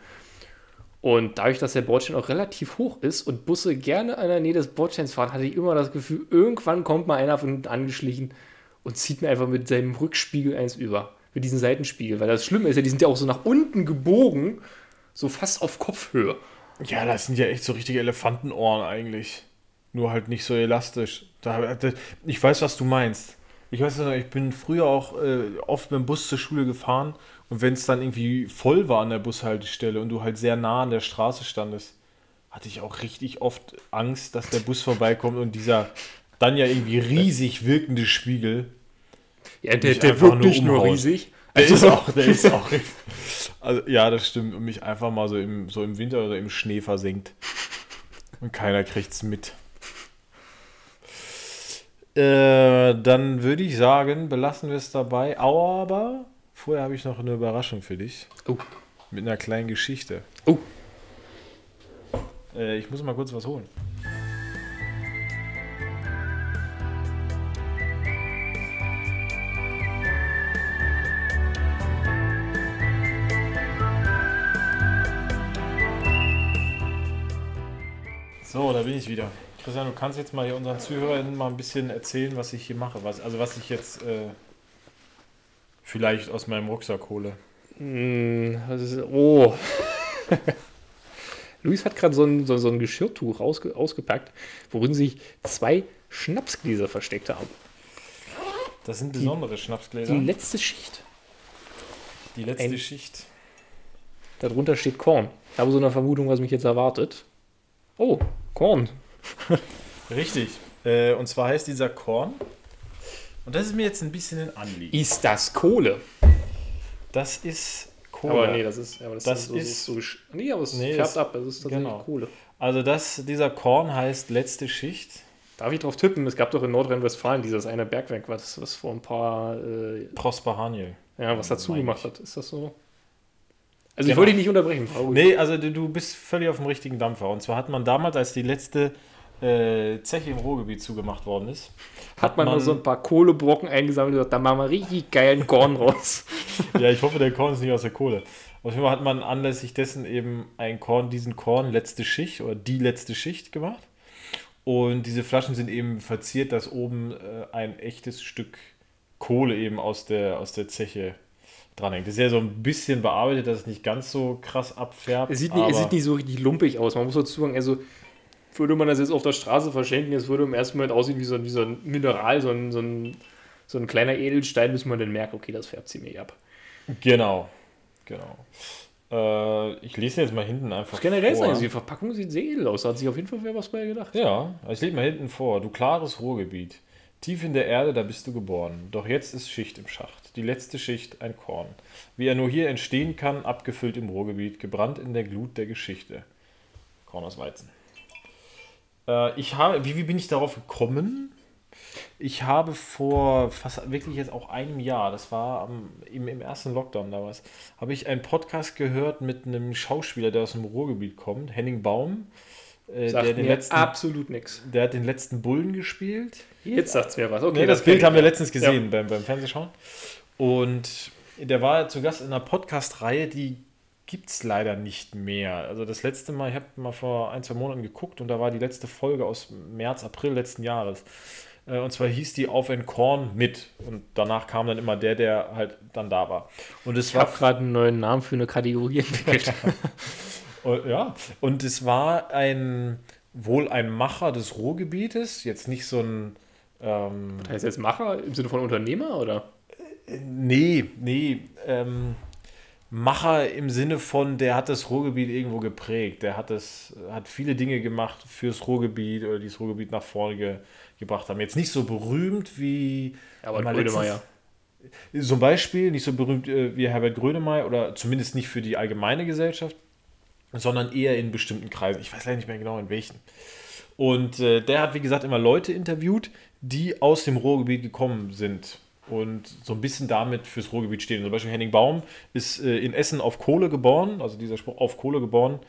Speaker 1: Und dadurch, dass der Bordstein auch relativ hoch ist und Busse gerne an der Nähe des Bordsteins fahren, hatte ich immer das Gefühl, irgendwann kommt mal einer von hinten angeschlichen und zieht mir einfach mit seinem Rückspiegel eins über. Mit diesem Seitenspiegel. Weil das Schlimme ist ja, die sind ja auch so nach unten gebogen, so fast auf Kopfhöhe.
Speaker 2: Ja, das sind ja echt so richtige Elefantenohren eigentlich. Nur halt nicht so elastisch. Da, ich weiß, was du meinst. Ich weiß noch, ich bin früher auch äh, oft mit dem Bus zur Schule gefahren und wenn es dann irgendwie voll war an der Bushaltestelle und du halt sehr nah an der Straße standest, hatte ich auch richtig oft Angst, dass der Bus vorbeikommt und dieser dann ja irgendwie riesig wirkende Spiegel.
Speaker 1: Ja, der, der
Speaker 2: einfach
Speaker 1: wirklich
Speaker 2: nur
Speaker 1: nur, riesig.
Speaker 2: Der
Speaker 1: Also-
Speaker 2: ist auch, der ist auch. Also, ja, das stimmt. Und mich einfach mal so im, so im Winter oder im Schnee versenkt. Und keiner kriegt's mit. Äh, dann würde ich sagen, belassen wir es dabei. Aber vorher habe ich noch eine Überraschung für dich.
Speaker 1: Oh.
Speaker 2: Mit einer kleinen Geschichte.
Speaker 1: Oh.
Speaker 2: Äh, ich muss mal kurz was holen. So, da bin ich wieder. Christian, du kannst jetzt mal hier unseren Zuhörern mal ein bisschen erzählen, was ich hier mache. Was, also was ich jetzt äh, vielleicht aus meinem Rucksack hole.
Speaker 1: Was ist, oh. Luis hat gerade so ein, so, so ein Geschirrtuch rausge, ausgepackt, worin sich zwei Schnapsgläser versteckt haben.
Speaker 2: Das sind besondere Schnapsgläser.
Speaker 1: Die letzte Schicht.
Speaker 2: Die letzte
Speaker 1: ein-
Speaker 2: Schicht.
Speaker 1: Darunter steht Korn. Ich habe so eine Vermutung, was mich jetzt erwartet. Oh, Korn.
Speaker 2: Richtig. Äh, und zwar heißt dieser Korn. Und das ist mir jetzt ein bisschen ein Anliegen.
Speaker 1: Ist das Kohle?
Speaker 2: Das ist Kohle.
Speaker 1: Aber nee, das ist, aber das,
Speaker 2: Das
Speaker 1: ist, so,
Speaker 2: ist-
Speaker 1: so, nee, aber es
Speaker 2: Nee,
Speaker 1: färbt
Speaker 2: das-
Speaker 1: ab. Das ist tatsächlich
Speaker 2: genau.
Speaker 1: Kohle.
Speaker 2: Also das, dieser Korn heißt letzte Schicht.
Speaker 1: Darf ich drauf tippen? Es gab doch in Nordrhein-Westfalen dieses eine Bergwerk, was, was vor ein paar, äh,
Speaker 2: Prosper Haniel.
Speaker 1: ja, was dazu gemacht hat. Ist das so? Also ich
Speaker 2: Genau.
Speaker 1: wollte dich nicht unterbrechen. Frau.
Speaker 2: Nee, also du- bist völlig auf dem richtigen Dampfer. Und zwar hat man damals, als die letzte äh, Zeche im Ruhrgebiet zugemacht worden ist,
Speaker 1: hat man, nur so ein paar Kohlebrocken eingesammelt und gesagt, da machen wir richtig geilen Korn raus.
Speaker 2: ja, ich hoffe, der Korn ist nicht aus der Kohle. Auf jeden Fall hat man anlässlich dessen eben ein Korn, diesen Korn letzte Schicht oder die letzte Schicht gemacht. Und diese Flaschen sind eben verziert, dass oben äh, ein echtes Stück Kohle eben aus der, aus der Zeche dranhängt. Das ist ja so ein bisschen bearbeitet, dass es nicht ganz so krass abfärbt.
Speaker 1: Es sieht, nicht, es sieht nicht so richtig lumpig aus. Man muss dazu sagen, also würde man das jetzt auf der Straße verschenken, es würde im ersten Moment aussehen wie so, ein- wie so ein Mineral, so ein, so, ein, so ein kleiner Edelstein, bis man dann merkt, okay, das färbt ziemlich ab.
Speaker 2: Genau, genau. Äh, ich lese jetzt mal hinten einfach
Speaker 1: Generell
Speaker 2: vor.
Speaker 1: sagen sie, die Verpackung sieht sehr edel aus. Da hat sich auf jeden Fall wer was bei gedacht.
Speaker 2: Ja, ich lese mal hinten vor. Du klares Ruhrgebiet. Tief in der Erde, da bist du geboren. Doch jetzt ist Schicht im Schacht. Die letzte Schicht ein Korn. Wie er nur hier entstehen kann, abgefüllt im Ruhrgebiet, gebrannt in der Glut der Geschichte. Korn aus Weizen. Äh, ich habe, wie, wie bin ich darauf gekommen? Ich habe vor fast wirklich jetzt auch einem Jahr, das war am, im, im ersten Lockdown damals, habe ich einen Podcast gehört mit einem Schauspieler, der aus dem Ruhrgebiet kommt, Henning Baum. Äh,
Speaker 1: Sagt
Speaker 2: der, den
Speaker 1: mir
Speaker 2: letzten,
Speaker 1: absolut nichts.
Speaker 2: der hat den letzten Bullen gespielt.
Speaker 1: Jetzt sagt es mir was. Okay,
Speaker 2: Nee, das, Bild haben wir letztens gesehen beim, beim Fernsehschauen. Und der war zu Gast in einer Podcast-Reihe, die gibt es leider nicht mehr. Also das letzte Mal, ich habe mal vor ein, zwei Monaten geguckt und da war die letzte Folge aus März, April letzten Jahres. Äh, Und zwar hieß die Auf ein Korn mit. Und danach kam dann immer der, der halt dann da war. Und es
Speaker 1: Ich
Speaker 2: war
Speaker 1: habe gerade einen neuen Namen für eine Kategorie entwickelt.
Speaker 2: Und, ja, und es war ein wohl ein Macher des Ruhrgebietes, jetzt nicht so ein ähm,
Speaker 1: heißt jetzt Macher im Sinne von Unternehmer oder?
Speaker 2: Nee, nee. Ähm, Macher im Sinne von, der hat das Ruhrgebiet irgendwo geprägt. Der hat das, hat viele Dinge gemacht fürs Ruhrgebiet oder die das Ruhrgebiet nach vorne ge, gebracht haben. Jetzt nicht so berühmt wie mal
Speaker 1: Grönemeyer.
Speaker 2: letztens- Zum Beispiel nicht so berühmt äh, wie Herbert Grönemeyer oder zumindest nicht für die allgemeine Gesellschaft, sondern eher in bestimmten Kreisen. Ich weiß leider nicht mehr genau in welchen. Und äh, der hat, wie gesagt, immer Leute interviewt, die aus dem Ruhrgebiet gekommen sind und so ein bisschen damit fürs Ruhrgebiet stehen. Zum Beispiel Henning Baum ist äh, in Essen auf Kohle geboren, also dieser Spruch auf Kohle geboren,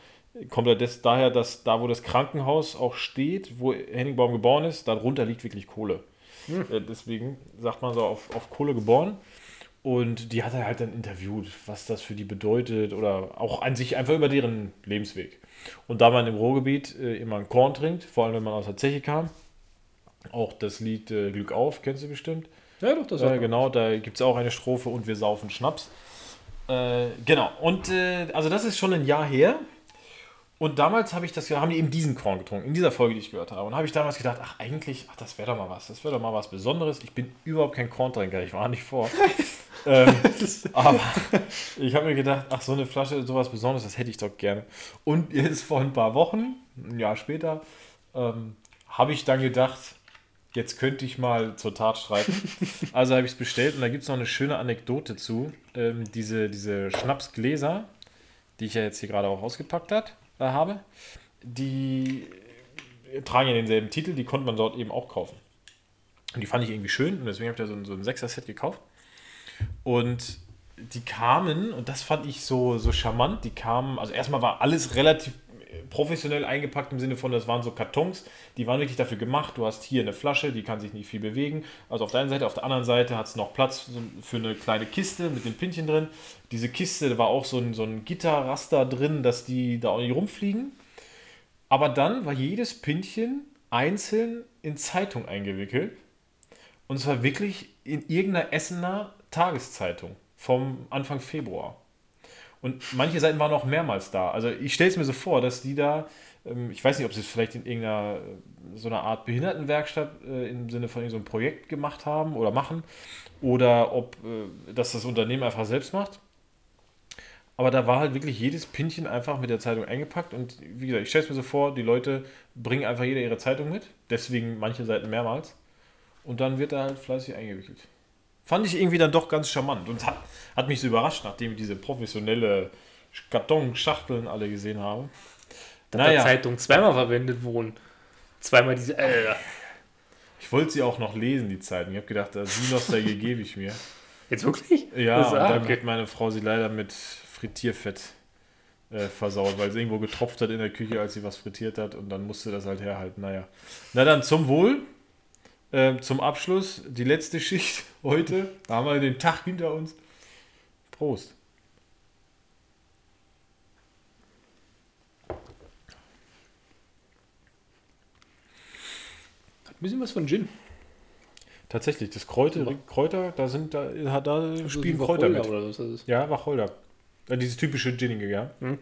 Speaker 2: kommt er des, daher, dass da, wo das Krankenhaus auch steht, wo Henning Baum geboren ist, darunter liegt wirklich Kohle. Äh, deswegen sagt man so auf, auf Kohle geboren. Und die hat er halt dann interviewt, was das für die bedeutet oder auch an sich einfach über deren Lebensweg. Und da man im Ruhrgebiet äh, immer ein Korn trinkt, vor allem wenn man aus der Zeche kam, auch das Lied äh, Glück auf, kennst du bestimmt.
Speaker 1: Ja, doch, das
Speaker 2: Äh, genau, da gibt es auch eine Strophe und wir saufen Schnaps. Äh, genau, und äh, also das ist schon ein Jahr her. Und damals habe ich das, haben die eben diesen Korn getrunken, in dieser Folge, die ich gehört habe. Und habe ich damals gedacht, ach eigentlich, ach, das wäre doch mal was, das wäre doch mal was Besonderes. Ich bin überhaupt kein Korntrinker, ich war nicht vor. ähm, aber ich habe mir gedacht, ach so eine Flasche, sowas Besonderes, das hätte ich doch gerne. Und jetzt vor ein paar Wochen, ein Jahr später, ähm, habe ich dann gedacht, jetzt könnte ich mal zur Tat streiten. Also habe ich es bestellt und da gibt es noch eine schöne Anekdote zu. Ähm, diese, diese Schnapsgläser, die ich ja jetzt hier gerade auch ausgepackt hat, äh, habe, die tragen ja denselben Titel, die konnte man dort eben auch kaufen. Und die fand ich irgendwie schön und deswegen habe ich da so ein, so ein Sechser-Set gekauft. Und die kamen, und das fand ich so, so charmant, die kamen, also erstmal war alles relativ professionell eingepackt im Sinne von, das waren so Kartons, die waren wirklich dafür gemacht. Du hast hier eine Flasche, die kann sich nicht viel bewegen. Also auf der einen Seite, auf der anderen Seite hat es noch Platz für eine kleine Kiste mit den Pinchen drin. Diese Kiste, da war auch so ein, so ein Gitterraster drin, dass die da auch nicht rumfliegen. Aber dann war jedes Pinchen einzeln in Zeitung eingewickelt. Und zwar wirklich in irgendeiner Essener Tageszeitung vom Anfang Februar. Und manche Seiten waren auch mehrmals da. Also ich stelle es mir so vor, dass die da, ähm, ich weiß nicht, ob sie es vielleicht in irgendeiner äh, so einer Art Behindertenwerkstatt äh, im Sinne von so einem Projekt gemacht haben oder machen oder ob äh, das das Unternehmen einfach selbst macht. Aber da war halt wirklich jedes Pinchen einfach mit der Zeitung eingepackt und wie gesagt, ich stelle es mir so vor, die Leute bringen einfach jeder ihre Zeitung mit, deswegen manche Seiten mehrmals und dann wird er halt fleißig eingewickelt. Fand ich irgendwie dann doch ganz charmant und hat, hat mich so überrascht, nachdem ich diese professionelle Kartonschachteln alle gesehen habe.
Speaker 1: Dass naja. Zeitung zweimal verwendet wurden. Zweimal diese. Äh,
Speaker 2: Ich wollte sie auch noch lesen, die Zeitung. Ich habe gedacht, die Nostalgie gebe ich mir.
Speaker 1: jetzt wirklich?
Speaker 2: Ja,
Speaker 1: Das-
Speaker 2: und dann
Speaker 1: okay.
Speaker 2: hat meine Frau sie leider mit Frittierfett äh, versaut, weil es irgendwo getropft hat in der Küche, als sie was frittiert hat und dann musste das halt herhalten. Naja. Na dann zum Wohl. Ähm, zum Abschluss die letzte Schicht heute. Da haben wir den Tag hinter uns. Prost.
Speaker 1: Hat ein bisschen was von Gin.
Speaker 2: Tatsächlich, das Kräuter, Kräuter da sind da, da spielen
Speaker 1: So
Speaker 2: Kräuter mit.
Speaker 1: Ist.
Speaker 2: Ja, Wacholder. Ja, dieses typische Ginnige, ja.
Speaker 1: Mhm.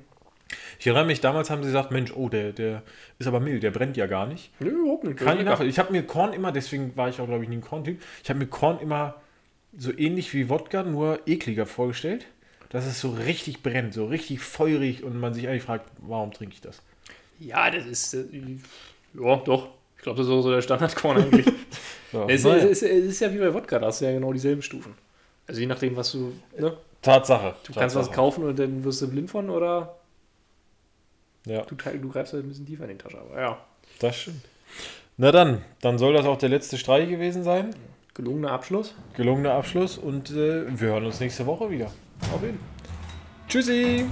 Speaker 2: Ich erinnere mich, damals haben sie gesagt, Mensch, oh, der, der ist aber mild, der brennt ja gar nicht.
Speaker 1: Nö, überhaupt nicht.
Speaker 2: Kann ich nach. Ich habe mir Korn immer, deswegen war ich auch, glaube ich, nie ein Korntyp. Ich habe mir Korn immer so ähnlich wie Wodka, nur ekliger vorgestellt. Dass es so richtig brennt, so richtig feurig und man sich eigentlich fragt, warum trinke ich das?
Speaker 1: Ja, das ist. Äh, ja, doch. Ich glaube, das ist auch so der Standardkorn eigentlich.
Speaker 2: So,
Speaker 1: es,
Speaker 2: naja.
Speaker 1: es, ist, es ist ja wie bei Wodka, da hast du ja genau dieselben Stufen. Also je nachdem, was du. Ne?
Speaker 2: Tatsache.
Speaker 1: Du kannst was kaufen und dann wirst du blind von oder
Speaker 2: Ja,
Speaker 1: du, du greifst halt ein bisschen tiefer in die Tasche. Aber ja,
Speaker 2: das stimmt. Na dann, dann soll das auch der letzte Streich gewesen sein.
Speaker 1: gelungener Abschluss.
Speaker 2: Gelungener Abschluss und äh, wir hören uns nächste Woche wieder.
Speaker 1: Auf jeden
Speaker 2: Tschüssi!